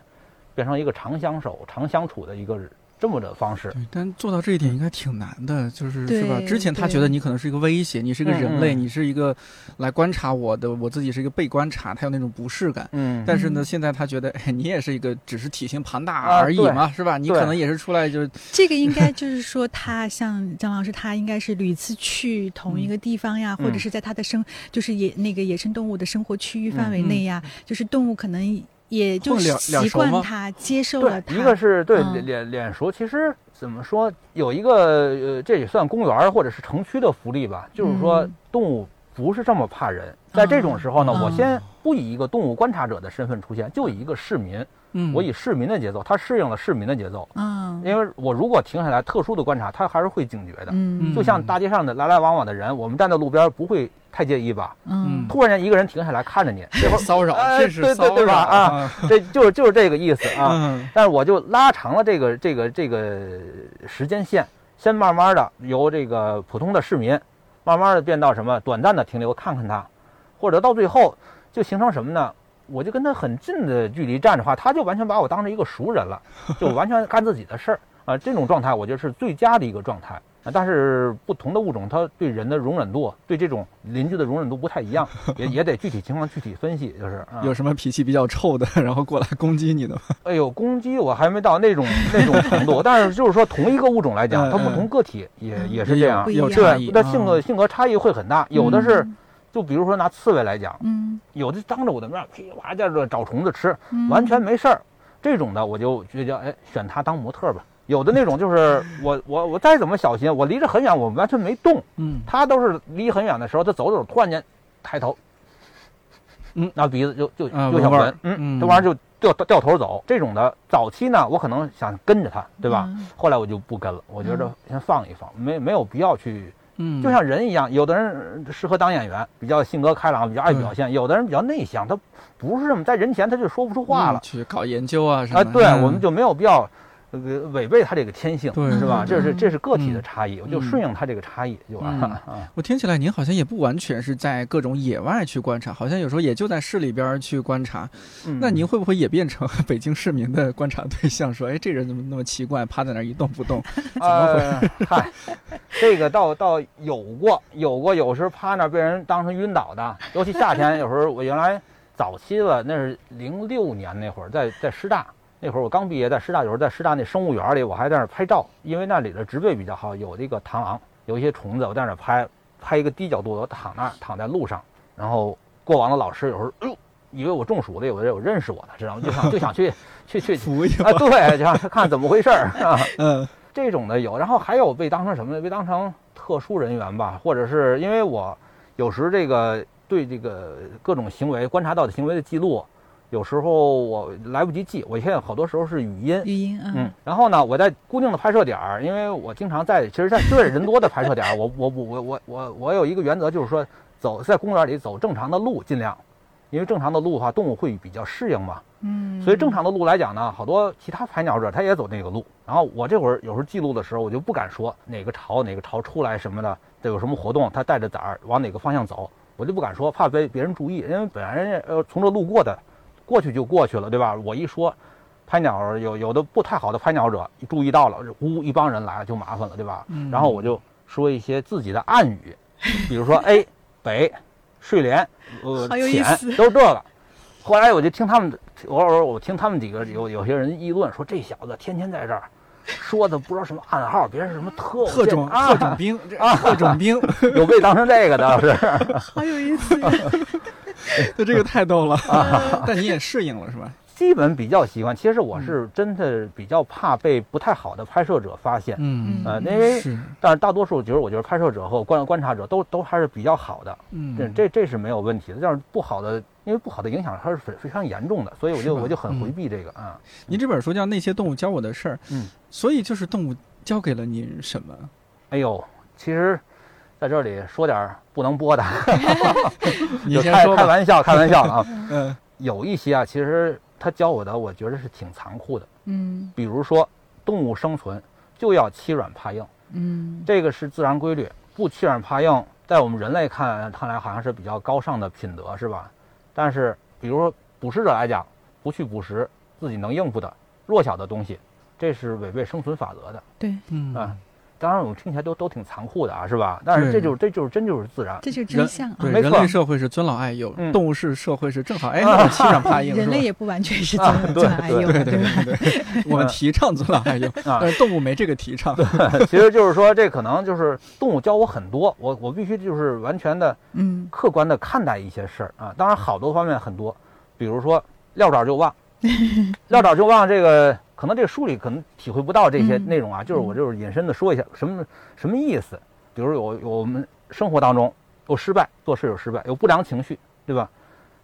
变成一个长相守长相处的一个。这么的方式，对，但做到这一点应该挺难的，就是是吧？之前他觉得你可能是一个威胁，你是一个人类，你是一个来观察我的，我自己是一个被观察，他有那种不适感。嗯，但是呢，现在他觉得，哎，你也是一个只是体型庞大而已嘛，是吧？你可能也是出来就是 这个应该就是说，他像张老师，他应该是屡次去同一个地方呀，或者是在他的生，就是野那个野生动物的生活区域范围内呀，就是动物可能。也就习惯他，接受了他。一个是对脸脸熟，其实怎么说，有一个呃，这也算公园或者是城区的福利吧，就是说动物不是这么怕人。在这种时候呢，我先不以一个动物观察者的身份出现，就以一个市民。嗯，我以市民的节奏，他适应了市民的节奏。嗯，因为我如果停下来，特殊的观察，他还是会警觉的。嗯，就像大街上的来来往往的人，我们站在路边不会太介意吧？嗯，突然间一个人停下来看着你，这会骚扰，这是骚扰啊！这就是就是这个意思啊。但是我就拉长了这个这个这个时间线，先慢慢的由这个普通的市民，慢慢的变到什么短暂的停留，看看他，或者到最后就形成什么呢？我就跟他很近的距离站着话，他就完全把我当成一个熟人了，就完全干自己的事儿啊。这种状态我觉得是最佳的一个状态啊。但是不同的物种，它对人的容忍度，对这种邻居的容忍度不太一样，也也得具体情况具体分析。就是有什么脾气比较臭的，然后过来攻击你的吗？哎呦，攻击我还没到那种那种程度，但是就是说同一个物种来讲，它不同个体也也是这样，有差异，它性格性格差异会很大，有的是。就比如说拿刺猬来讲，嗯，有的当着我的面噼啪在这找虫子吃，完全没事儿，这种的我就觉得哎，选它当模特吧。有的那种就是 我我我再怎么小心，我离着很远，我完全没动，嗯，它都是离很远的时候，它走走，突然间抬头，嗯，拿鼻子就就就想闻，嗯，这玩意儿就掉掉头走。这种的早期呢，我可能想跟着它，对吧？后来我就不跟了，我觉得先放一放，没没有必要去。嗯，就像人一样，有的人适合当演员，比较性格开朗，比较爱表现；有的人比较内向，他不是这么在人前他就说不出话了。去搞研究啊什么？啊，对，我们就没有必要。呃，违背他这个天性，对，是吧？这是这是个体的差异，我就顺应他这个差异就完了。我听起来您好像也不完全是在各种野外去观察，好像有时候也就在市里边去观察。那您会不会也变成 北京市民的观察对象？说，哎，这人怎么那么奇怪，趴在那儿一动不动？怎么回？嗨，这个倒倒有过，有过，有时候趴那儿被人当成晕倒的，尤其夏天，有时候我原来早期了，那是零六年那会儿，在在师大。那会儿我刚毕业，在师大，有时候在师大那生物园里，我还在那儿拍照，因为那里的植被比较好，有这个螳螂，有一些虫子，我在那儿拍，拍一个低角度，我躺那儿，躺在路上，然后过往的老师有时候，哎呦，以为我中暑了，有的有认识我的，知道吗？就想就想去 去去扶一下啊，对，就想看怎么回事儿啊。嗯，这种的有，然后还有被当成什么呢？被当成特殊人员吧，或者是因为我有时这个对这个各种行为观察到的行为的记录。有时候我来不及记，我现在好多时候是语音，语音，嗯，然后呢，我在固定的拍摄点儿，因为我经常在，其实，在对人多的拍摄点儿，我我我我我我我有一个原则，就是说，走在公园里走正常的路尽量，因为正常的路的话，动物会比较适应嘛，嗯，所以正常的路来讲呢，好多其他拍鸟者他也走那个路，然后我这会儿有时候记录的时候，我就不敢说哪个巢哪个巢出来什么的，这有什么活动，他带着崽儿往哪个方向走，我就不敢说，怕被别人注意，因为本来人家呃从这路过的。过去就过去了，对吧？我一说，拍鸟有有的不太好的拍鸟者注意到了，呜一帮人来了就麻烦了，对吧？然后我就说一些自己的暗语，比如说 A 北睡莲呃浅都是这个。后来我就听他们偶尔我听他们几个有有些人议论说这小子天天在这儿说的不知道什么暗号，别人什么特特种特种兵啊特种兵有被当成这个的是，好有意思。就这个太逗了啊！但你也适应了是吧？基本比较习惯。其实我是真的比较怕被不太好的拍摄者发现。嗯呃，因为但是大多数其实我觉得拍摄者和观观察者都都还是比较好的。嗯，这这这是没有问题的。但是不好的，因为不好的影响它是非非常严重的，所以我就我就很回避这个啊。您这本书叫《那些动物教我的事儿》，嗯，所以就是动物教给了您什么？哎呦，其实在这里说点不能播的 你就开先说吧。开玩笑，开玩笑啊。嗯有一些啊，其实他教我的，我觉得是挺残酷的。嗯比如说，动物生存就要欺软怕硬，嗯这个是自然规律。不欺软怕硬，在我们人类看看来好像是比较高尚的品德，是吧？但是，比如说捕食者来讲，不去捕食自己能应付的弱小的东西，这是违背生存法则的对，嗯啊。当然，我们听起来都都挺残酷的啊，是吧？但是这就是这就是真就是自然。这就是人真相啊。对，没错人类社会是尊老爱幼，嗯动物是社会是正好哎，欺软怕硬，人类也不完全是啊尊对尊爱幼的，对对吧？对对，我们提倡尊老爱幼，啊但是动物没这个提倡。其实就是说，这可能就是动物教我很多，我我必须就是完全的嗯客观的看待一些事儿啊。当然，好多方面很多，比如说撂爪就忘，撂爪就忘这个，可能这个书里可能体会不到这些嗯内容啊。就是我就是引申的说一下，什么什么意思？比如有有我们生活当中有失败，做事有失败，有不良情绪，对吧？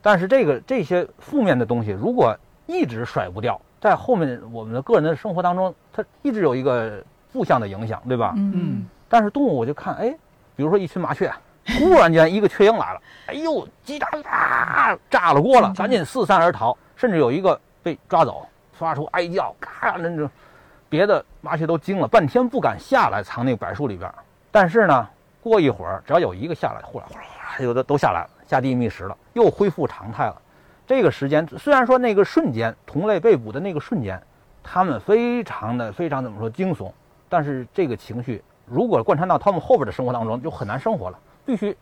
但是这个这些负面的东西，如果一直甩不掉，在后面我们的个人的生活当中，它一直有一个负向的影响，对吧？嗯但是动物我就看，哎，比如说一群麻雀，突然间一个雀鹰来了，哎呦，叽喳喳炸了锅了，赶紧四散而逃，甚至有一个被抓走，发出哀叫，咔，那种别的麻雀都惊了，半天不敢下来藏那个柏树里边。但是呢，过一会儿，只要有一个下来，呼啦呼啦呼啦，有的都下来了，下地觅食了，又恢复常态了。这个时间虽然说那个瞬间同类被捕的那个瞬间，他们非常的非常怎么说惊悚，但是这个情绪如果贯穿到他们后边的生活当中，就很难生活了，必须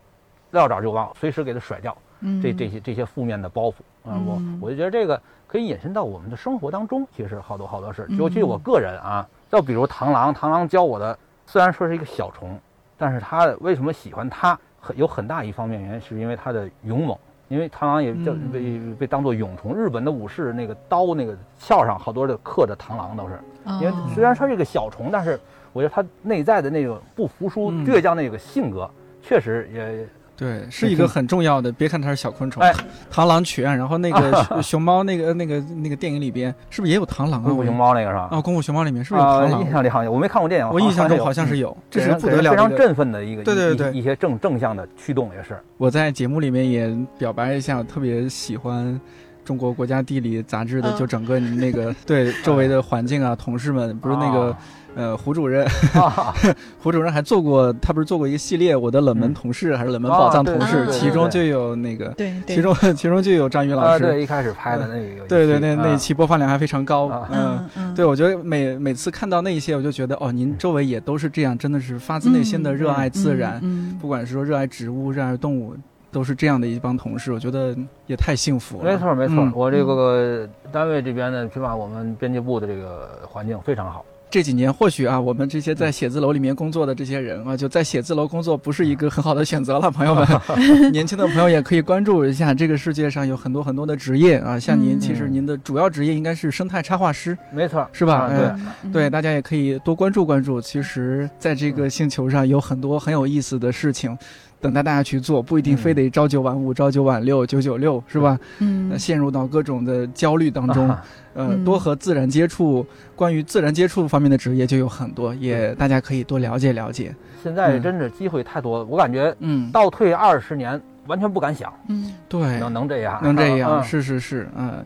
撂爪就忘，随时给它甩掉，这这些这些负面的包袱啊、我嗯。我就觉得这个可以引申到我们的生活当中，其实好多好多事，嗯尤其我个人啊，就比如螳螂，螳螂教我的虽然说是一个小虫，但是它为什么喜欢它，很有很大一方面原因是因为它的勇猛。因为螳螂也叫嗯。被被当做蛹虫，日本的武士那个刀那个鞘上好多的刻着螳螂都是，因为。哦虽然它是个小虫，但是我觉得它内在的那种不服输、嗯。倔强那个性格，确实也对，是一个很重要的。别看它是小昆虫，哎螳螂犬，然后那个 熊熊猫那个那个那个电影里边是不是也有螳螂啊？功夫熊猫那个是吧？啊，功夫熊猫里面是不是有啊螳螂？印象里好像我没看过电影，我印象中好好像是有，这是不得了的一个。振奋的一个，对对对一一些正正向的驱动也是。我在节目里面也表白一下，我特别喜欢中国国家地理杂志的，嗯。就整个那个 对周围的环境啊，同事们，不是那个呃胡主任，啊，胡主任还做过，他不是做过一个系列《我的冷门同事》还是冷门宝藏同事其中就有那个，对对，其中 其中就有张宇老啊，师，对，一开始拍的那个对对，那那一期播放量还非常高啊，嗯。嗯嗯，对，我觉得每每次看到那一些，我就觉得哦，您周围也都是这样，真的是发自内心的热爱自然，嗯，不管是说热爱植物、热爱动物，都是这样的一帮同事，我觉得也太幸福了。没错没错嗯，我这个单位这边呢，起码我们编辑部的这个环境非常好。这几年或许啊，我们这些在写字楼里面工作的这些人 啊，就在写字楼工作不是一个很好的选择了，朋友们。年轻的朋友也可以关注一下，这个世界上有很多很多的职业啊，像您，嗯其实您的主要职业应该是生态插画师，没错，是吧啊对对，，大家也可以多关注关注。其实，在这个星球上有很多很有意思的事情。等待大家去做，不一定非得朝九晚五、朝九晚六、九九六，是吧？嗯呃，陷入到各种的焦虑当中，嗯。多和自然接触，关于自然接触方面的职业就有很多，也大家可以多了解了解。现在嗯。真是机会太多了，我感觉嗯，倒退二十年完全不敢想嗯。对，能能这样，能这样，嗯。是是是，嗯。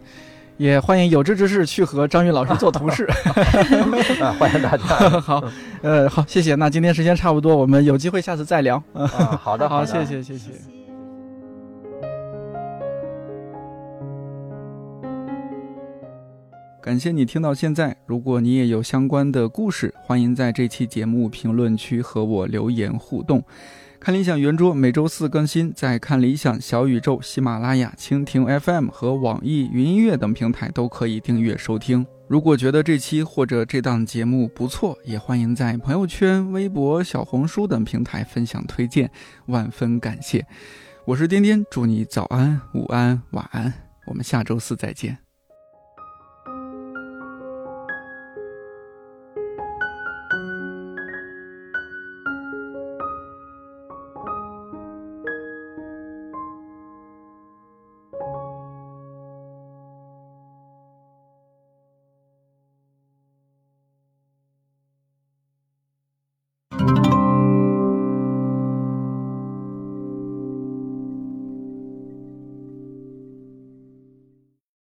也欢迎有志之士去和张宇老师做同事。啊欢迎大家。好，呃，好，谢谢。那今天时间差不多，我们有机会下次再聊。啊，好的，好，谢谢，谢谢。感谢你听到现在。如果你也有相关的故事，欢迎在这期节目评论区和我留言互动。看理想圆桌每周四更新，在看理想、小宇宙、喜马拉雅、蜻蜓 FM 和网易云音乐等平台都可以订阅收听。如果觉得这期或者这档节目不错，也欢迎在朋友圈、微博、小红书等平台分享推荐，万分感谢。我是颠颠，祝你早安、午安、晚安，我们下周四再见。